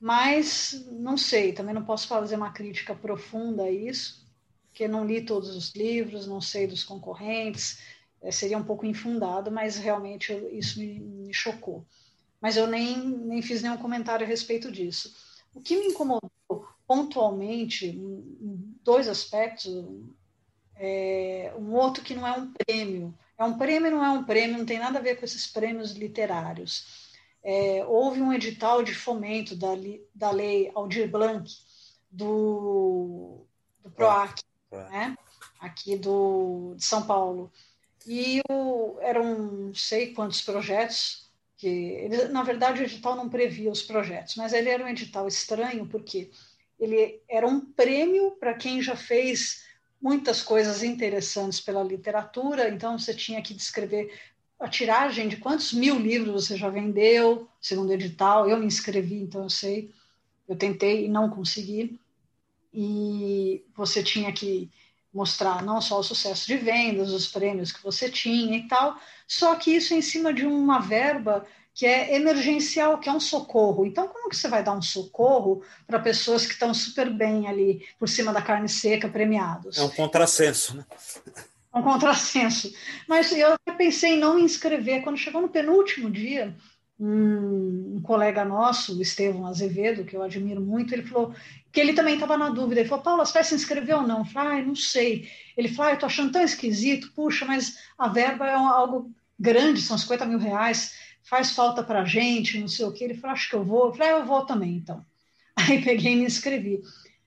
Mas não sei, também não posso fazer uma crítica profunda a isso. porque não li todos os livros, não sei dos concorrentes, seria um pouco infundado, mas realmente isso me, me, chocou. Mas eu nem, nem fiz nenhum comentário a respeito disso. O que me incomodou pontualmente, dois aspectos, é, um outro que não é um prêmio. É um prêmio não é um prêmio, não tem nada a ver com esses prêmios literários. É, houve um edital de fomento da, da lei Aldir Blanc, do, do PROAC, né? aqui do, de São Paulo. E o, eram não sei quantos projetos, que ele, na verdade o edital não previa os projetos, mas ele era um edital estranho, porque ele era um prêmio para quem já fez muitas coisas interessantes pela literatura, então você tinha que descrever a tiragem de quantos mil livros você já vendeu, segundo o edital. Eu me inscrevi, então eu sei. Eu tentei e não consegui. E você tinha que mostrar não só o sucesso de vendas, os prêmios que você tinha e tal, só que isso é em cima de uma verba que é emergencial, que é um socorro. Então, como que você vai dar um socorro para pessoas que estão super bem ali por cima da carne seca, premiados? É um contrassenso, né? É um contrassenso. Mas eu pensei em não me inscrever. Quando chegou no penúltimo dia, um, um colega nosso, o Estevão Azevedo, que eu admiro muito, ele falou que ele também estava na dúvida. Ele falou, Paulo, você vai se inscrever ou não? Eu falei, ah, não sei. Ele falou, ah, eu estou achando tão esquisito, puxa, mas a verba é algo grande, são 50 mil reais faz falta para a gente, não sei o que. Ele falou, acho que eu vou. Eu falei, ah, eu vou também, então. Aí peguei e me inscrevi.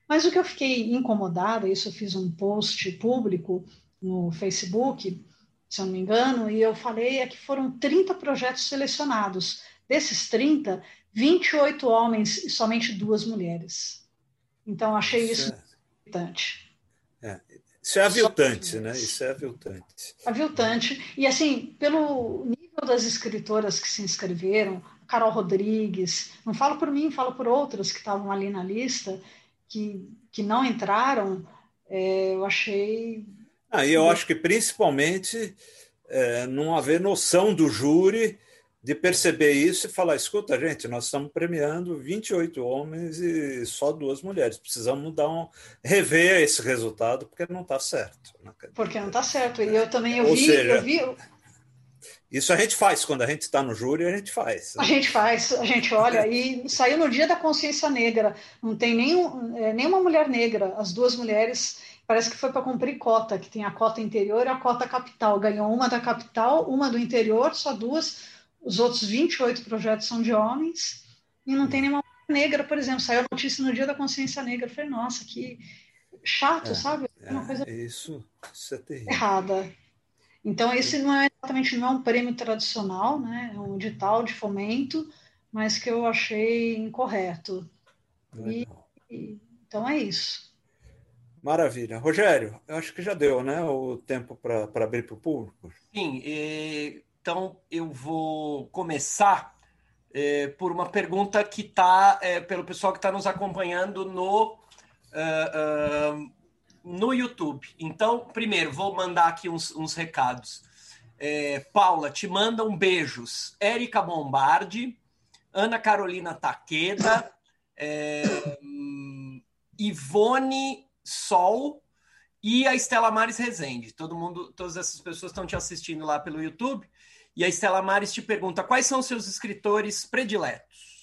Mas o que eu fiquei incomodada, isso eu fiz um post público no Facebook, se eu não me engano, e eu falei é que foram 30 projetos selecionados. Desses 30, 28 homens e somente duas mulheres. Então, achei isso, isso é... importante. É. Isso é aviltante, né? Isso é aviltante. Aviltante. E, assim, pelo das escritoras que se inscreveram, Carol Rodrigues, não falo por mim, falo por outras que estavam ali na lista, que, que não entraram, é, eu achei. Ah, e eu acho que principalmente é, não haver noção do júri de perceber isso e falar: escuta, gente, nós estamos premiando 28 homens e só duas mulheres. Precisamos dar um, rever esse resultado porque não está certo. Né? Porque não está certo. E eu também eu vi, seja, eu vi, isso a gente faz, quando a gente está no júri, a gente faz. A gente faz, a gente olha, e saiu no dia da consciência negra, não tem nenhum, é, nenhuma mulher negra, as duas mulheres, parece que foi para cumprir cota, que tem a cota interior e a cota capital, ganhou uma da capital, uma do interior, só duas, os outros 28 projetos são de homens, e não tem nenhuma mulher negra, por exemplo, saiu a notícia no dia da consciência negra, eu falei, nossa, que chato, é, sabe? É uma coisa isso, isso é terrível. errada. Então, esse não é exatamente não é um prêmio tradicional, né? é um edital de fomento, mas que eu achei incorreto. E, e, então é isso. Maravilha. Rogério, eu acho que já deu né, o tempo para abrir para o público. Sim, então eu vou começar é, por uma pergunta que está é, pelo pessoal que está nos acompanhando no. Uh, uh, no YouTube. Então, primeiro, vou mandar aqui uns, uns recados. É, Paula, te mandam beijos. Érica Bombardi, Ana Carolina Taqueda, é, Ivone Sol e a Estela Mares Rezende. Todo mundo, todas essas pessoas estão te assistindo lá pelo YouTube. E a Estela Mares te pergunta quais são os seus escritores prediletos.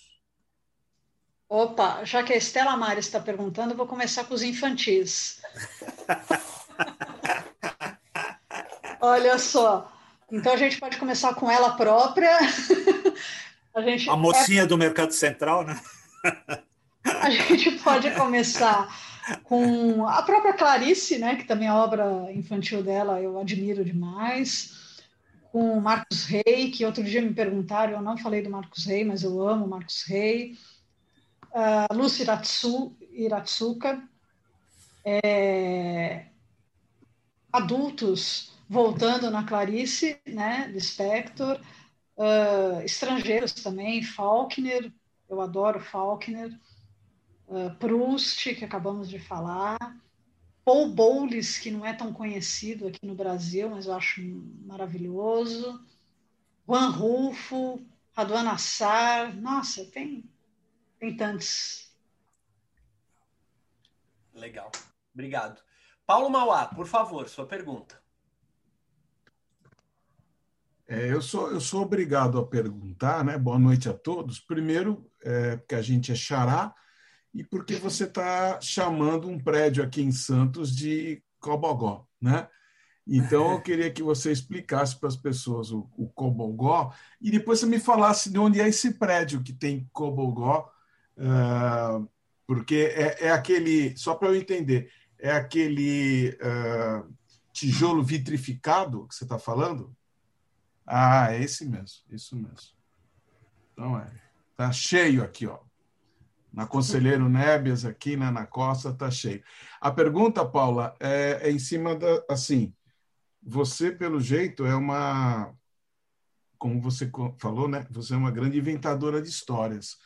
Opa, já que a Estela Mares está perguntando, vou começar com os infantis. Olha só. Então a gente pode começar com ela própria. a, gente a mocinha é... do Mercado Central, né? a gente pode começar com a própria Clarice, né, que também a obra infantil dela eu admiro demais. Com Marcos Rey, que outro dia me perguntaram, eu não falei do Marcos Rey, mas eu amo Marcos Rey. Uh, Lúcia Iratsu, Iratsuka, é, adultos voltando na Clarice, né, Lispector, uh, estrangeiros também, Faulkner, eu adoro Faulkner, uh, Proust, que acabamos de falar, Paul Bowles, que não é tão conhecido aqui no Brasil, mas eu acho maravilhoso, Juan Rulfo, Raduan Assar, nossa, tem tem tantos. Legal. Obrigado. Paulo Mauá, por favor, sua pergunta. É, eu, sou, eu sou obrigado a perguntar, né? Boa noite a todos. Primeiro, é, porque a gente é xará e porque você está chamando um prédio aqui em Santos de Cobogó, né? Então, eu queria que você explicasse para as pessoas o, o Cobogó e depois você me falasse de onde é esse prédio que tem Cobogó, uh, porque é, é, aquele, só para eu entender, é aquele uh, tijolo vitrificado que você está falando? Ah, é esse mesmo, isso mesmo. Então é. Tá cheio aqui, ó. Na Conselheiro Nébias, aqui né, na costa, tá cheio. A pergunta, Paula, é, é em cima da. Assim, você, pelo jeito, é uma. Como você falou, né? Você é uma grande inventadora de histórias.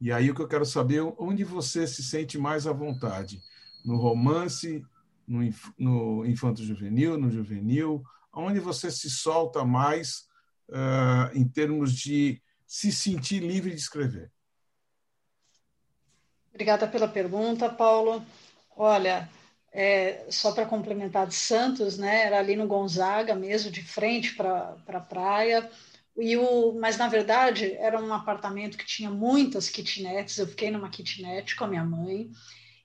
E aí o que eu quero saber é onde você se sente mais à vontade? No romance, no, no infanto juvenil, no juvenil, onde você se solta mais uh, em termos de se sentir livre de escrever? Obrigada pela pergunta, Paulo. Olha, é, só para complementar de Santos, né, era ali no Gonzaga mesmo, de frente para a pra praia. E o, mas, na verdade, era um apartamento que tinha muitas kitnets. Eu fiquei numa kitnet com a minha mãe.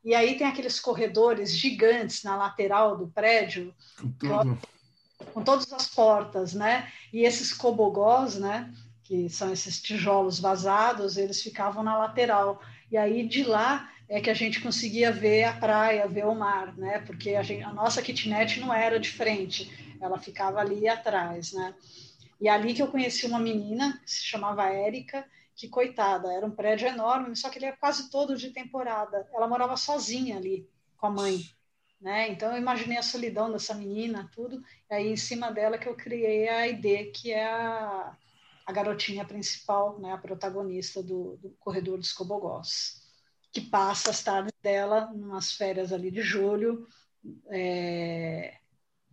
E aí tem aqueles corredores gigantes na lateral do prédio. Tudo com todas as portas, né? E esses cobogós, né? Que são esses tijolos vazados, eles ficavam na lateral. E aí de lá é que a gente conseguia ver a praia, ver o mar, né? Porque a, gente, a nossa kitnet não era de frente, ela ficava ali atrás, né? E ali que eu conheci uma menina que se chamava Érica, que coitada, era um prédio enorme, só que ele era quase todo de temporada. Ela morava sozinha ali com a mãe né? Então eu imaginei a solidão dessa menina, tudo, e aí em cima dela que eu criei a ID, que é a, a garotinha principal, né? A protagonista do, do Corredor dos Cobogós, que passa as tardes dela umas férias ali de julho, é,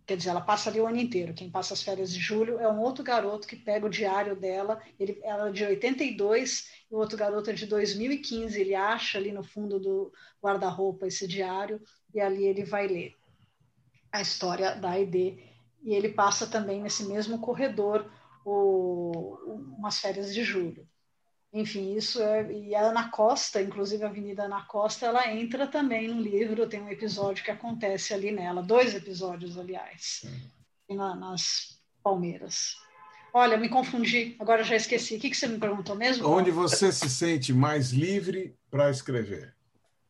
quer dizer, ela passa ali o ano inteiro. Quem passa as férias de julho é um outro garoto que pega o diário dela. Ele, ela é de 82 e o outro garoto é de 2015. Ele acha ali no fundo do guarda-roupa esse diário e ali ele vai ler a história da ID. E ele passa também nesse mesmo corredor o, umas férias de julho. Enfim, isso é. E a Ana Costa, inclusive a Avenida Ana Costa, ela entra também no livro. Tem um episódio que acontece ali nela, dois episódios, aliás, na, nas Palmeiras. Olha, me confundi, agora já esqueci. O que, que você me perguntou mesmo? Onde você se sente mais livre para escrever?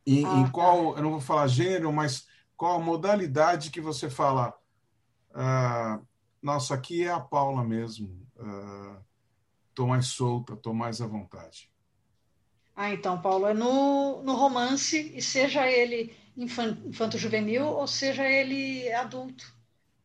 Em, ah, em tá. qual, eu não vou falar gênero, mas qual a modalidade que você fala? Ah, nossa, aqui é a Paula mesmo. Estou ah, mais solta, estou mais à vontade. Ah, então, Paulo, é no, no romance, e seja ele infanto-juvenil ou seja ele adulto.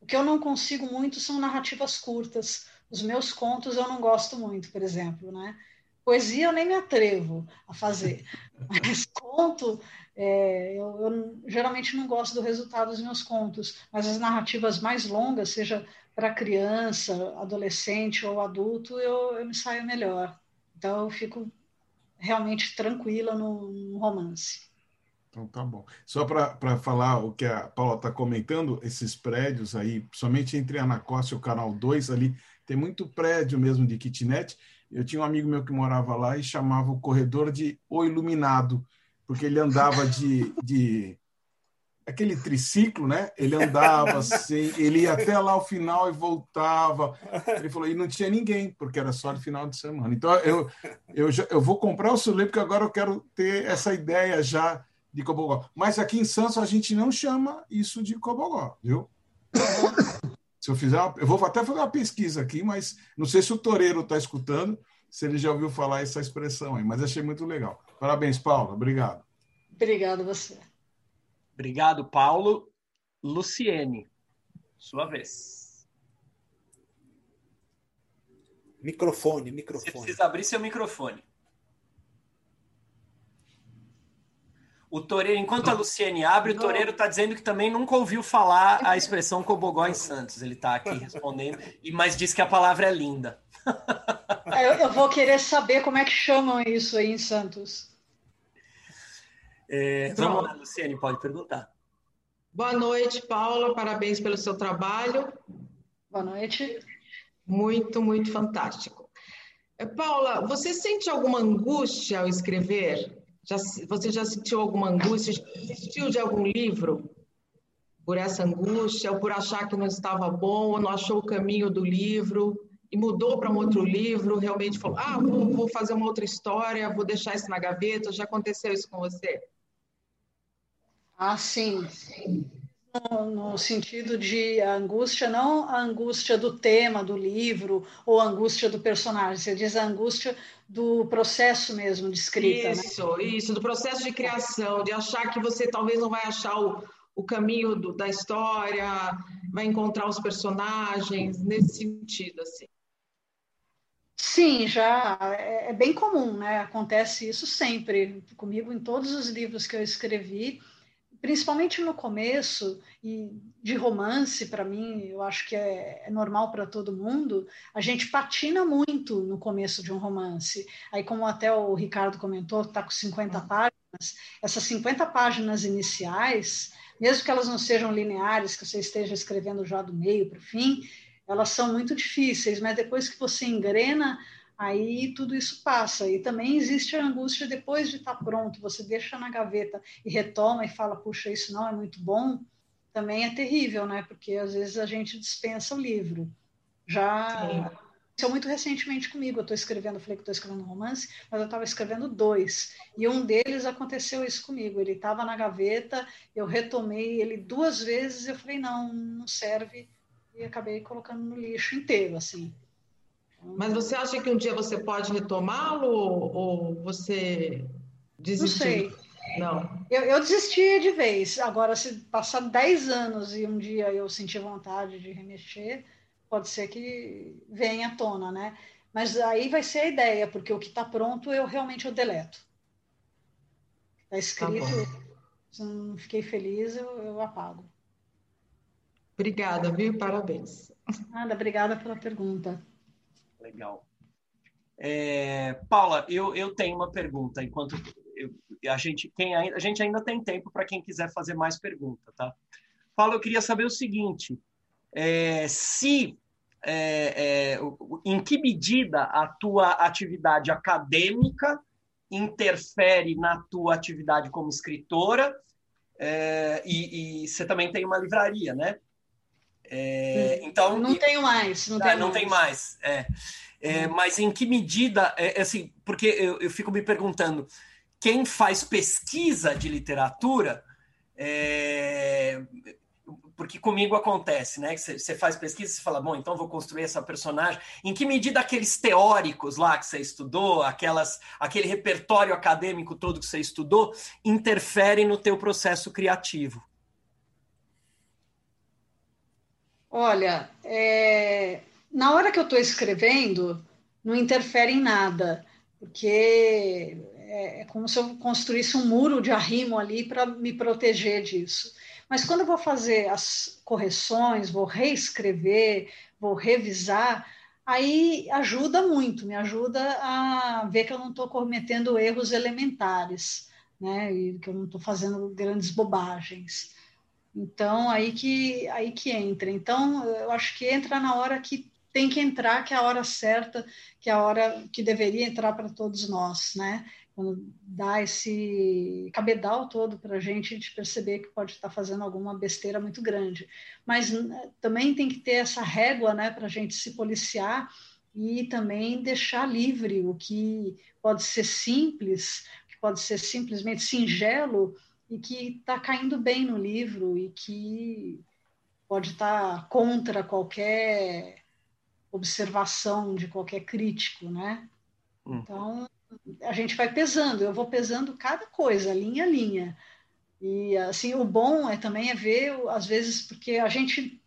O que eu não consigo muito são narrativas curtas. Os meus contos eu não gosto muito, por exemplo, né? Poesia eu nem me atrevo a fazer, mas conto, é, eu, eu, geralmente não gosto do resultado dos meus contos, mas as narrativas mais longas, seja para criança, adolescente ou adulto, eu, eu me saio melhor. Então eu fico realmente tranquila no, no romance. Então tá bom. Só para falar o que a Paula está comentando, esses prédios aí, somente entre Anacosta e o Canal 2 ali, tem muito prédio mesmo de kitnet, eu tinha um amigo meu que morava lá e chamava o corredor de O Iluminado, porque ele andava de, de aquele triciclo, né? Ele andava assim, ele ia até lá ao final e voltava. Ele falou, e não tinha ninguém, porque era só de final de semana. Então eu, eu, já, eu vou comprar o Sulê, porque agora eu quero ter essa ideia já de Cobogó. Mas aqui em Santos a gente não chama isso de Cobogó, viu? Se eu fizer, uma, eu vou até fazer uma pesquisa aqui, mas não sei se o Toreiro está escutando, se ele já ouviu falar essa expressão aí, mas achei muito legal. Parabéns, Paulo. Obrigado. Obrigado você. Obrigado, Paulo. Luciene, sua vez. Microfone, microfone. Você precisa abrir seu microfone. O Toreiro, enquanto a Luciene abre, o Toreiro está dizendo que também nunca ouviu falar a expressão cobogó em Santos. Ele está aqui respondendo, mas diz que a palavra é linda. É, eu, eu, vou querer saber como é que chamam isso aí em Santos. É, vamos lá, Luciene, pode perguntar. Boa noite, Paula. Parabéns pelo seu trabalho. Boa noite. Muito, muito fantástico. Eh, Paula, você sente alguma angústia ao escrever? Já, você já sentiu alguma angústia? Já desistiu de algum livro por essa angústia, ou por achar que não estava bom, ou não achou o caminho do livro e mudou para um outro livro? Realmente falou: ah, vou, vou fazer uma outra história, vou deixar isso na gaveta. Já aconteceu isso com você? Ah, sim. No, no, sentido de angústia, não a angústia do tema do livro ou a angústia do personagem, você diz a angústia do processo mesmo de escrita. Né? Isso, né? isso, do processo de criação, de achar que você talvez não vai achar o, o caminho do, da história, vai encontrar os personagens, nesse sentido, assim. Sim, já é, é bem comum, né? Acontece isso sempre comigo em todos os livros que eu escrevi principalmente no começo, e de romance, para mim, eu acho que é, é normal para todo mundo, a gente patina muito no começo de um romance. Aí, como até o Ricardo comentou, está com 50 páginas, essas 50 páginas iniciais, mesmo que elas não sejam lineares, que você esteja escrevendo já do meio para o fim, elas são muito difíceis, mas depois que você engrena aí tudo isso passa. E também existe a angústia depois de estar pronto, você deixa na gaveta e retoma e fala, puxa, isso não é muito bom, também é terrível, né? Porque às vezes a gente dispensa o livro. Já aconteceu muito recentemente comigo. Eu estou escrevendo, eu falei que estou escrevendo um romance, mas eu estava escrevendo dois. E um deles aconteceu isso comigo. Ele estava na gaveta, eu retomei ele duas vezes, eu falei, não, não serve. E acabei colocando no lixo inteiro, assim. Mas você acha que um dia você pode retomá-lo ou você desistiu? Não sei. Não. Eu, eu desisti de vez. Agora, se passar 10 anos e um dia eu sentir vontade de remexer, pode ser que venha à tona, né? Mas aí vai ser a ideia, porque o que está pronto eu realmente eu deleto. Está escrito, tá se não fiquei feliz, eu, eu apago. Obrigada, viu? Parabéns. Nada, obrigada pela pergunta. Legal. É, Paula, eu, eu tenho uma pergunta. Enquanto eu, a gente quem ainda, a gente ainda tem tempo para quem quiser fazer mais pergunta, tá? Paula, eu queria saber o seguinte: é, se é, é em que medida a tua atividade acadêmica interfere na tua atividade como escritora é, e, e, você também tem uma livraria, né? É, então não tenho mais, não, tenho não mais. tem mais. É. É, mas em que medida, é, é, assim, porque eu, eu, fico me perguntando, quem faz pesquisa de literatura, é, porque comigo acontece, né? Você faz pesquisa, você fala, bom, então vou construir essa personagem. Em que medida aqueles teóricos lá que você estudou, aquelas, aquele repertório acadêmico todo que você estudou, interferem no teu processo criativo? Olha, é, na hora que eu estou escrevendo, não interfere em nada, porque é, é como se eu construísse um muro de arrimo ali para me proteger disso. Mas quando eu vou fazer as correções, vou reescrever, vou revisar, aí ajuda muito, me ajuda a ver que eu não estou cometendo erros elementares, né? E que eu não estou fazendo grandes bobagens. Então, aí que, aí que entra. Então, eu acho que entra na hora que tem que entrar, que é a hora certa, que é a hora que deveria entrar para todos nós, né? Quando dá esse cabedal todo para a gente, gente perceber que pode estar fazendo alguma besteira muito grande. Mas também tem que ter essa régua, né, para a gente se policiar e também deixar livre o que pode ser simples, que pode ser simplesmente singelo, e que está caindo bem no livro e que pode estar tá contra qualquer observação de qualquer crítico, né? Hum. Então a gente vai pesando, eu vou pesando cada coisa, linha a linha. E assim, o bom é também é ver, às vezes, porque a gente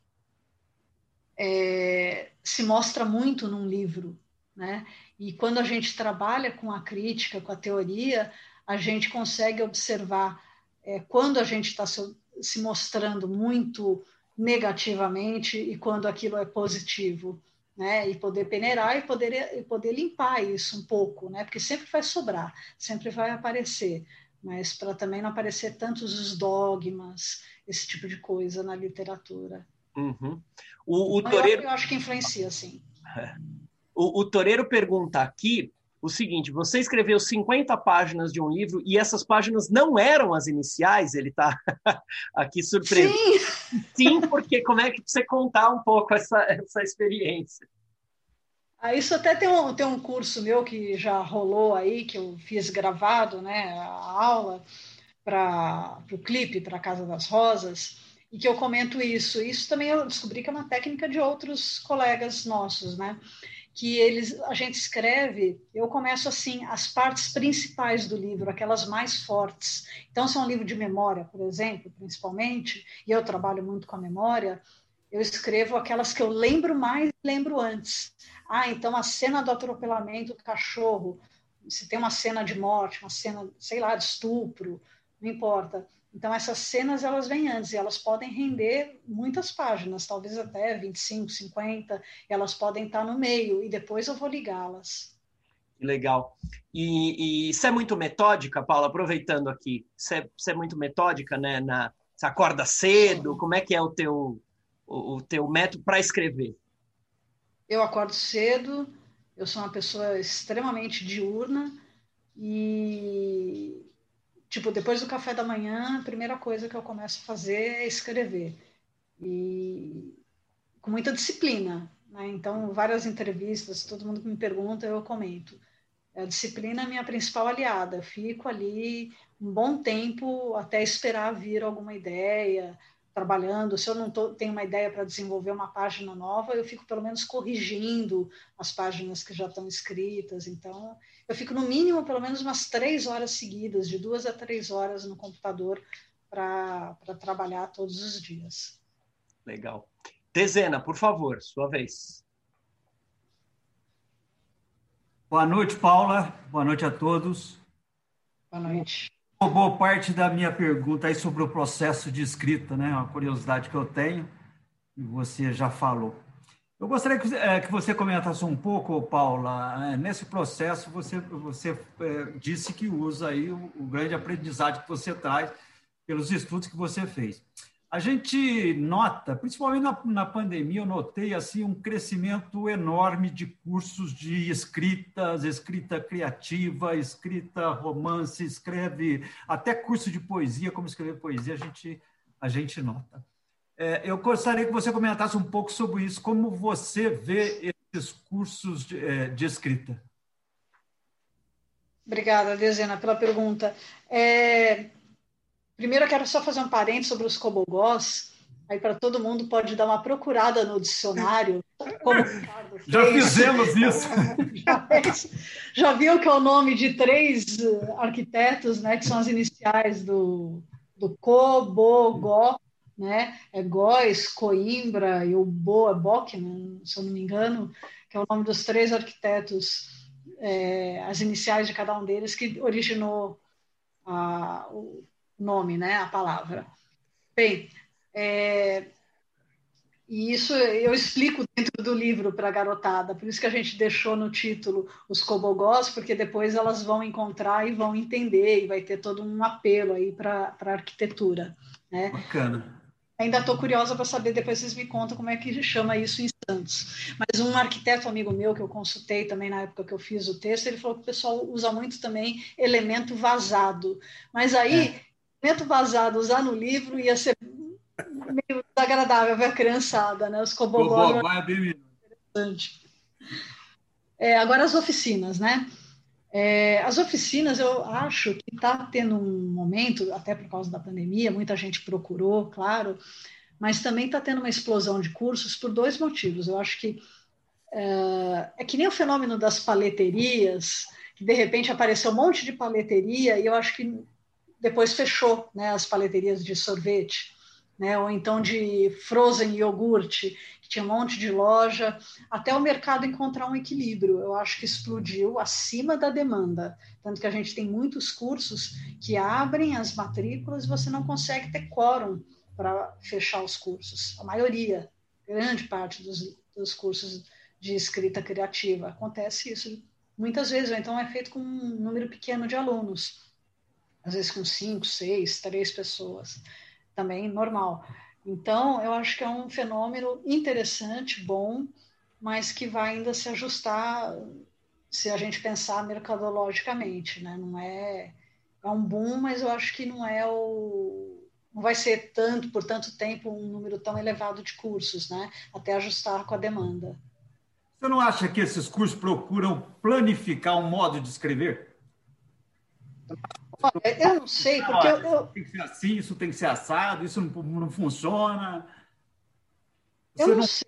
é, se mostra muito num livro, né? E quando a gente trabalha com a crítica, com a teoria, a gente consegue observar é, quando a gente está se, se mostrando muito negativamente e quando aquilo é positivo, né? E poder peneirar e poder, e poder limpar isso um pouco, né? Porque sempre vai sobrar, sempre vai aparecer, mas para também não aparecer tantos os dogmas esse tipo de coisa na literatura. Uhum. O, o Toreiro... eu, acho que influencia, sim. O, o Toreiro pergunta aqui o seguinte: você escreveu 50 páginas de um livro e essas páginas não eram as iniciais, ele está aqui surpreso. Sim. Sim, porque como é que você contar um pouco essa, essa experiência? Ah, isso até tem um, tem um curso meu que já rolou aí, que eu fiz gravado, né, a aula para o clipe, para a Casa das Rosas, e que eu comento isso. Isso também eu descobri que é uma técnica de outros colegas nossos, né? Que eles, a gente escreve, eu começo assim, as partes principais do livro, aquelas mais fortes. Então, se é um livro de memória, por exemplo, principalmente, e eu trabalho muito com a memória, eu escrevo aquelas que eu lembro mais e lembro antes. Ah, então a cena do atropelamento do cachorro, se tem uma cena de morte, uma cena, sei lá, de estupro, não importa. Então, essas cenas elas vêm antes e elas podem render muitas páginas, talvez até 25, 50, elas podem estar no meio e depois eu vou ligá-las. Legal. E, e você é muito metódica, Paula, aproveitando aqui, você, é, você é muito metódica, né? Na, você acorda cedo, como é que é o teu, o, o teu método para escrever? Eu acordo cedo, eu sou uma pessoa extremamente diurna e tipo, depois do café da manhã, a primeira coisa que eu começo a fazer é escrever. E com muita disciplina. Né? Então, várias entrevistas, todo mundo que me pergunta, eu comento. A disciplina é minha principal aliada. Eu fico ali um bom tempo até esperar vir alguma ideia, trabalhando. Se eu não tô, tenho uma ideia para desenvolver uma página nova, eu fico pelo menos corrigindo as páginas que já estão escritas. Então, eu fico no mínimo pelo menos umas três horas seguidas, de duas a três horas no computador para trabalhar todos os dias. Legal. Dezena, por favor, sua vez. Boa noite, Paula. Boa noite a todos. Boa noite boa parte da minha pergunta aí sobre o processo de escrita, né? Uma curiosidade que eu tenho, e você já falou. Eu gostaria que, é, você comentasse um pouco, Paula, é, nesse processo você, você é, disse que usa aí o grande aprendizado que você traz pelos estudos que você fez. A gente nota, principalmente na, na, pandemia, eu notei assim um crescimento enorme de cursos de escritas, escrita criativa, escrita romance, escreve até curso de poesia, como escrever poesia, a gente, a gente nota. É, eu gostaria que você comentasse um pouco sobre isso, como você vê esses cursos de, é, de escrita. Obrigada, Dezena, pela pergunta. É, Primeiro, eu quero só fazer um parênteses sobre os cobogós. Aí, para todo mundo, pode dar uma procurada no dicionário. Como já fizemos isso. já, já, viu que é o nome de três arquitetos, né, que são as iniciais do, do Cobogó, né? É Góes, Coimbra e o Boa Bock, né, se eu não me engano, que é o nome dos três arquitetos, é, as iniciais de cada um deles, que originou a, o nome, né, a palavra. Bem, é, e isso eu explico dentro do livro para a garotada, por isso que a gente deixou no título os cobogós, porque depois elas vão encontrar e vão entender, e vai ter todo um apelo aí para a arquitetura. Né? Bacana. Ainda estou curiosa para saber, depois vocês me contam como é que chama isso em Santos. Mas um arquiteto amigo meu, que eu consultei também na época que eu fiz o texto, ele falou que o pessoal usa muito também elemento vazado. Mas aí é elemento vazado usar no livro ia ser meio desagradável para a criançada, né? Os cobogós. É interessante. É, agora as oficinas, né? É, as oficinas, eu acho que está tendo um momento, até por causa da pandemia, muita gente procurou, claro, mas também está tendo uma explosão de cursos por dois motivos. Eu acho que é, é, que nem o fenômeno das paleterias, que de repente apareceu um monte de paleteria, e eu acho que depois fechou né, as paleterias de sorvete, né, ou então de frozen iogurte, que tinha um monte de loja, até o mercado encontrar um equilíbrio. Eu acho que explodiu acima da demanda. Tanto que a gente tem muitos cursos que abrem as matrículas e você não consegue ter quórum para fechar os cursos. A maioria, grande parte dos, dos cursos de escrita criativa. Acontece isso muitas vezes, ou então é feito com um número pequeno de alunos às vezes com cinco, seis, três pessoas. também normal. Então, eu acho que é um fenômeno interessante, bom, mas que vai ainda se ajustar se a gente pensar mercadologicamente, né? Não é é um boom, mas eu acho que não é o não vai ser tanto por tanto tempo um número tão elevado de cursos, né? Até ajustar com a demanda. Você não acha que esses cursos procuram planificar um modo de escrever? Eu não sei, porque eu, eu... Tem que ser assim, isso tem que ser assado, isso não, não funciona. Você eu não, não sei.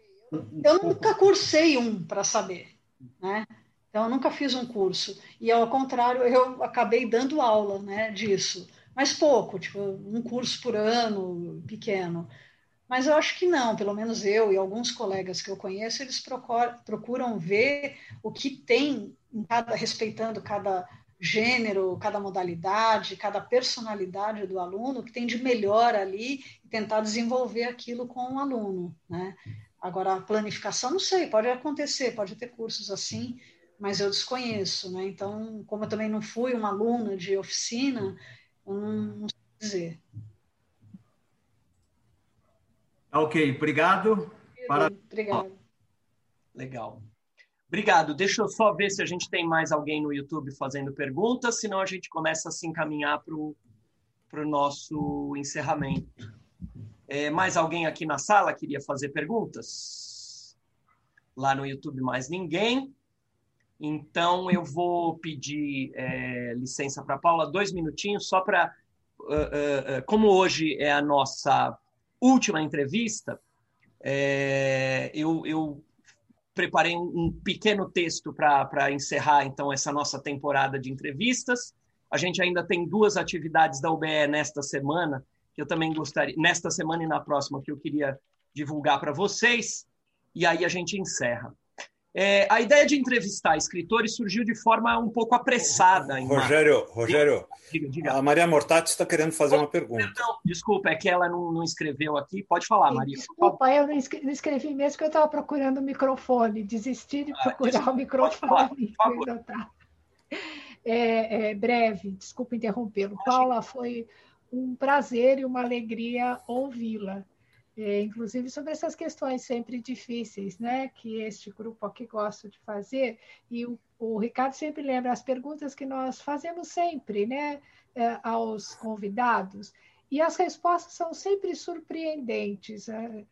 Eu nunca cursei um para saber, né? Então, eu nunca fiz um curso. E, ao contrário, eu acabei dando aula né, disso. Mas pouco, tipo, um curso por ano, pequeno. Mas eu acho que não, pelo menos eu e alguns colegas que eu conheço, eles procuram ver o que tem, cada, respeitando cada gênero, cada modalidade, cada personalidade do aluno, que tem de melhor ali e tentar desenvolver aquilo com o aluno. Né? Agora, a planificação, não sei, pode acontecer, pode ter cursos assim, mas eu desconheço, né? Então, como eu também não fui uma aluna de oficina, eu não, não sei dizer. Ok, obrigado. Para... Obrigado. Legal. Obrigado. Deixa eu só ver se a gente tem mais alguém no YouTube fazendo perguntas, senão a gente começa a se encaminhar para o nosso encerramento. É, mais alguém aqui na sala queria fazer perguntas? Lá no YouTube, mais ninguém. Então, eu vou pedir é, licença para a Paula, dois minutinhos, só para. Uh, uh, uh, como hoje é a nossa última entrevista, é, eu, eu, preparei um, pequeno texto para encerrar, então, essa nossa temporada de entrevistas. A gente ainda tem duas atividades da UBE nesta semana, que eu também gostaria, nesta semana e na próxima, que eu queria divulgar para vocês, e aí a gente encerra. É, a ideia de entrevistar escritores surgiu de forma um pouco apressada. Rogério, Rogério, diga, diga. a Maria Mortati está querendo fazer oh, uma pergunta. Perdão, desculpa, é que ela não, não escreveu aqui. Pode falar, Maria. Desculpa, eu não escrevi mesmo porque eu estava procurando o microfone. Desisti de ah, procurar desculpa, o microfone. Falar, é, é, breve, desculpa interrompê-lo. Paula, foi um prazer e uma alegria ouvi-la inclusive sobre essas questões sempre difíceis, né, que este grupo aqui gosta de fazer, e o, o Ricardo sempre lembra as perguntas que nós fazemos sempre, né, é, aos convidados, e as respostas são sempre surpreendentes, é,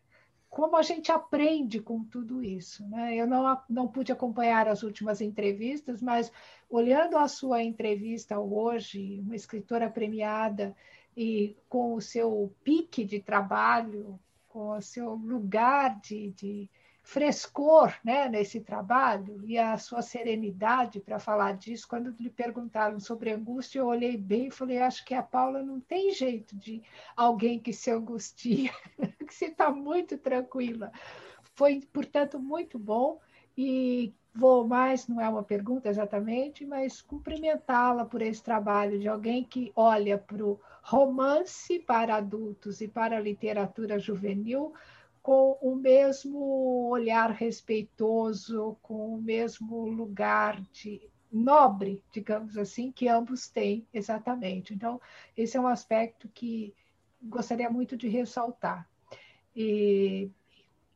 como a gente aprende com tudo isso, né? Eu não, não pude acompanhar as últimas entrevistas, mas olhando a sua entrevista hoje, uma escritora premiada e com o seu pique de trabalho, com o seu lugar de, de frescor né, nesse trabalho e a sua serenidade para falar disso. Quando lhe perguntaram sobre angústia, eu olhei bem e falei: acho que a Paula não tem jeito de alguém que se angustia, que se está muito tranquila. Foi, portanto, muito bom e vou mais, não é uma pergunta exatamente, mas cumprimentá-la por esse trabalho de alguém que olha para o romance para adultos e para literatura juvenil com o mesmo olhar respeitoso, com o mesmo lugar de nobre, digamos assim, que ambos têm exatamente. Então, esse é um aspecto que gostaria muito de ressaltar. E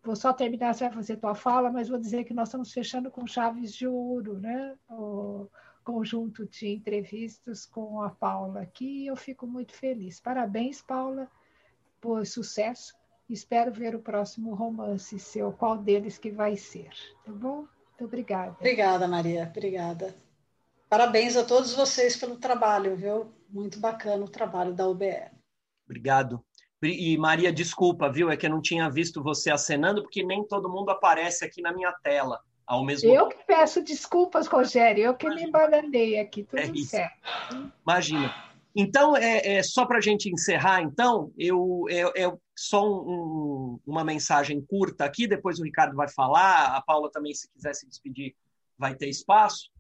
vou só terminar, você vai fazer tua fala, mas vou dizer que nós estamos fechando com chaves de ouro, né? O, conjunto de entrevistas com a Paula aqui. Eu fico muito feliz. Parabéns, Paula, por sucesso. Espero ver o próximo romance seu, qual deles que vai ser. Tá bom? Muito obrigada. Obrigada, Maria. Obrigada. Parabéns a todos vocês pelo trabalho, viu? Muito bacana o trabalho da UBE. Obrigado. E Maria, desculpa, viu? É que eu não tinha visto você acenando, porque nem todo mundo aparece aqui na minha tela ao mesmo Eu que peço desculpas, Rogério, eu que Imagina. me embananei aqui, tudo é certo. Imagina. Então, é, é só para a gente encerrar, então, eu, é, é só um, uma mensagem curta aqui, depois o Ricardo vai falar, a Paula também, se quiser se despedir, vai ter espaço.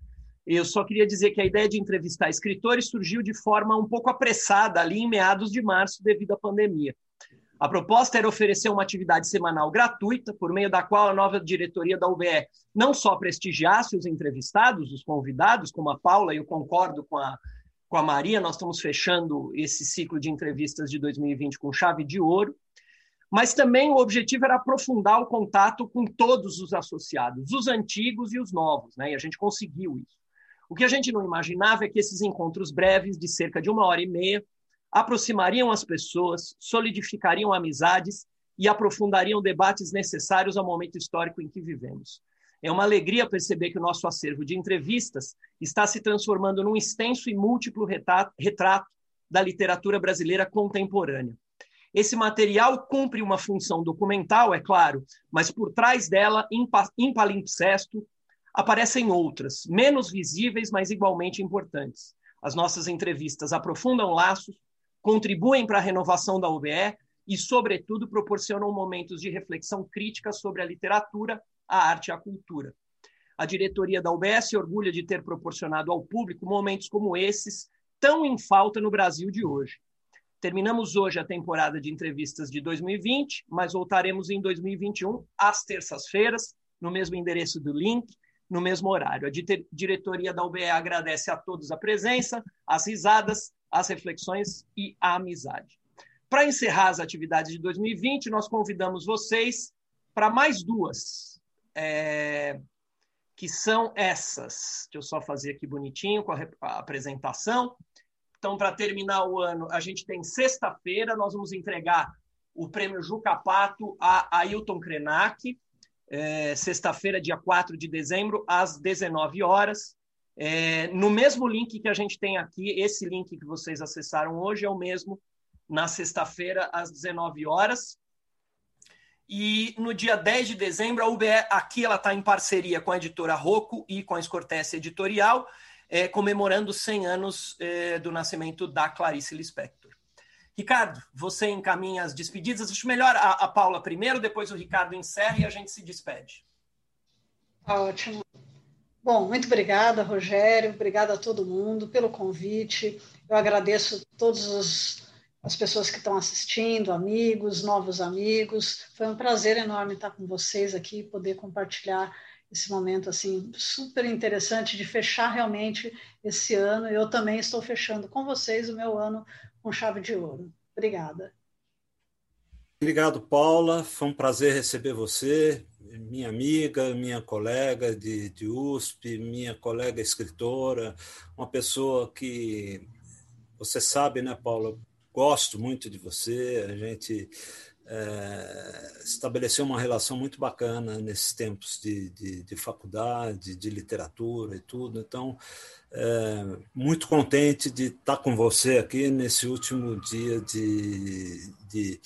Eu só queria dizer que a ideia de entrevistar escritores surgiu de forma um pouco apressada ali em meados de março devido à pandemia. A proposta era oferecer uma atividade semanal gratuita, por meio da qual a nova diretoria da UBE não só prestigiasse os entrevistados, os convidados, como a Paula, e eu concordo com a, com a Maria. Nós estamos fechando esse ciclo de entrevistas de 2020 com chave de ouro. Mas também o objetivo era aprofundar o contato com todos os associados, os antigos e os novos, né? E a gente conseguiu isso. O que a gente não imaginava é que esses encontros breves, de cerca de uma hora e meia, aproximariam as pessoas, solidificariam amizades e aprofundariam debates necessários ao momento histórico em que vivemos. É uma alegria perceber que o nosso acervo de entrevistas está se transformando num extenso e múltiplo retrato da literatura brasileira contemporânea. Esse material cumpre uma função documental, é claro, mas por trás dela, em palimpsesto, aparecem outras, menos visíveis, mas igualmente importantes. As nossas entrevistas aprofundam laços, contribuem para a renovação da UBE e, sobretudo, proporcionam momentos de reflexão crítica sobre a literatura, a arte e a cultura. A diretoria da UBE se orgulha de ter proporcionado ao público momentos como esses, tão em falta no Brasil de hoje. Terminamos hoje a temporada de entrevistas de 2020, mas voltaremos em 2021, às terças-feiras, no mesmo endereço do link, no mesmo horário. A diretoria da UBE agradece a todos a presença, as risadas, as reflexões e a amizade. Para encerrar as atividades de 2020, nós convidamos vocês para mais duas, é, que são essas. Deixa eu só fazer aqui bonitinho com a, a apresentação. Então, para terminar o ano, a gente tem sexta-feira, nós vamos entregar o prêmio Juca Pato a Ailton Krenak, é, sexta-feira, dia 4 de dezembro, às 19 horas. É, no mesmo link que a gente tem aqui, esse link que vocês acessaram hoje é o mesmo na sexta-feira, às 19 horas. E no dia 10 de dezembro, a UBE, aqui ela está em parceria com a editora Rocco e com a Escortece Editorial, é, comemorando 100 anos é, do nascimento da Clarice Lispector. Ricardo, você encaminha as despedidas. Acho melhor a, a Paula primeiro, depois o Ricardo encerra e a gente se despede. Ótimo. Bom, muito obrigada, Rogério. Obrigada a todo mundo pelo convite. Eu agradeço todas as pessoas que estão assistindo, amigos, novos amigos. Foi um prazer enorme estar com vocês aqui, poder compartilhar esse momento assim super interessante de fechar realmente esse ano. Eu também estou fechando com vocês o meu ano com chave de ouro. Obrigada. Obrigado, Paula. Foi um prazer receber você, minha amiga, minha colega de, de USP, minha colega escritora, uma pessoa que você sabe, né, Paula? Gosto muito de você. A gente é, estabeleceu uma relação muito bacana nesses tempos de, de, de, faculdade, de literatura e tudo. Então, é, muito contente de estar com você aqui nesse último dia de, de,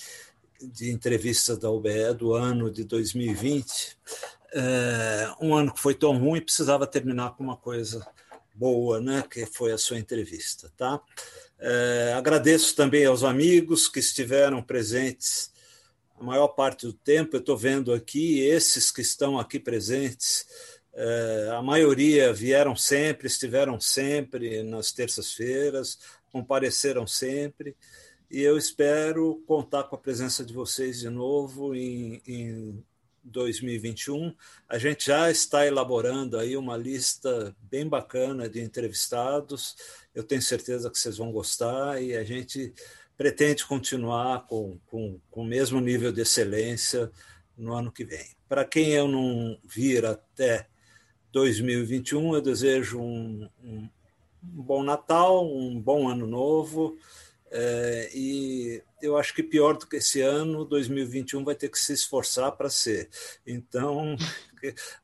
de entrevista da UBE do ano de 2020. É, um ano que foi tão ruim precisava terminar com uma coisa boa, né? Que foi a sua entrevista, tá? É, agradeço também aos amigos que estiveram presentes a maior parte do tempo. Eu estou vendo aqui esses que estão aqui presentes, é, a maioria vieram sempre, estiveram sempre nas terças-feiras, compareceram sempre, e eu espero contar com a presença de vocês de novo em, em 2021. A gente já está elaborando aí uma lista bem bacana de entrevistados. Eu tenho certeza que vocês vão gostar e a gente pretende continuar com, com, com o mesmo nível de excelência no ano que vem. Para quem eu não vir até 2021, eu desejo um, um, um bom Natal, um bom Ano Novo. É, e eu acho que pior do que esse ano, 2021 vai ter que se esforçar para ser. Então,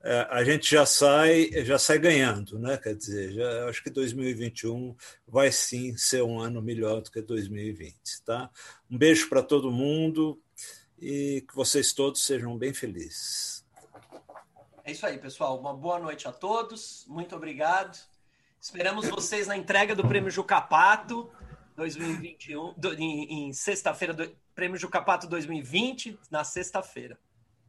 é, a gente já sai, já sai ganhando, né? Quer dizer, já, acho que 2021 vai sim ser um ano melhor do que 2020, tá? Um beijo para todo mundo e que vocês todos sejam bem felizes. É isso aí, pessoal. Uma boa noite a todos. Muito obrigado. Esperamos vocês na entrega do Prêmio Jucapato 2021, do, em, em sexta-feira, do, Prêmio Jucapato 2020, na sexta-feira.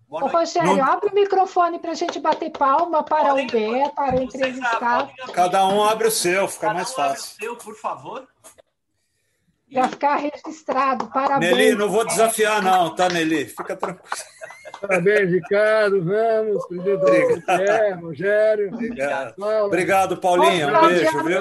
Ô, Rogério, Não... abre o microfone para a gente bater palma para o Bé, para entrevistar. Cada um abre o seu, fica Cada mais um fácil. Abre o seu, por favor. Para ficar registrado. Parabéns. Nelly, não vou desafiar, não, tá, Nelly? Fica tranquilo. Parabéns, Ricardo, vamos, presidente Rogério. Obrigado. Obrigado, Paulinha. Um beijo, viu?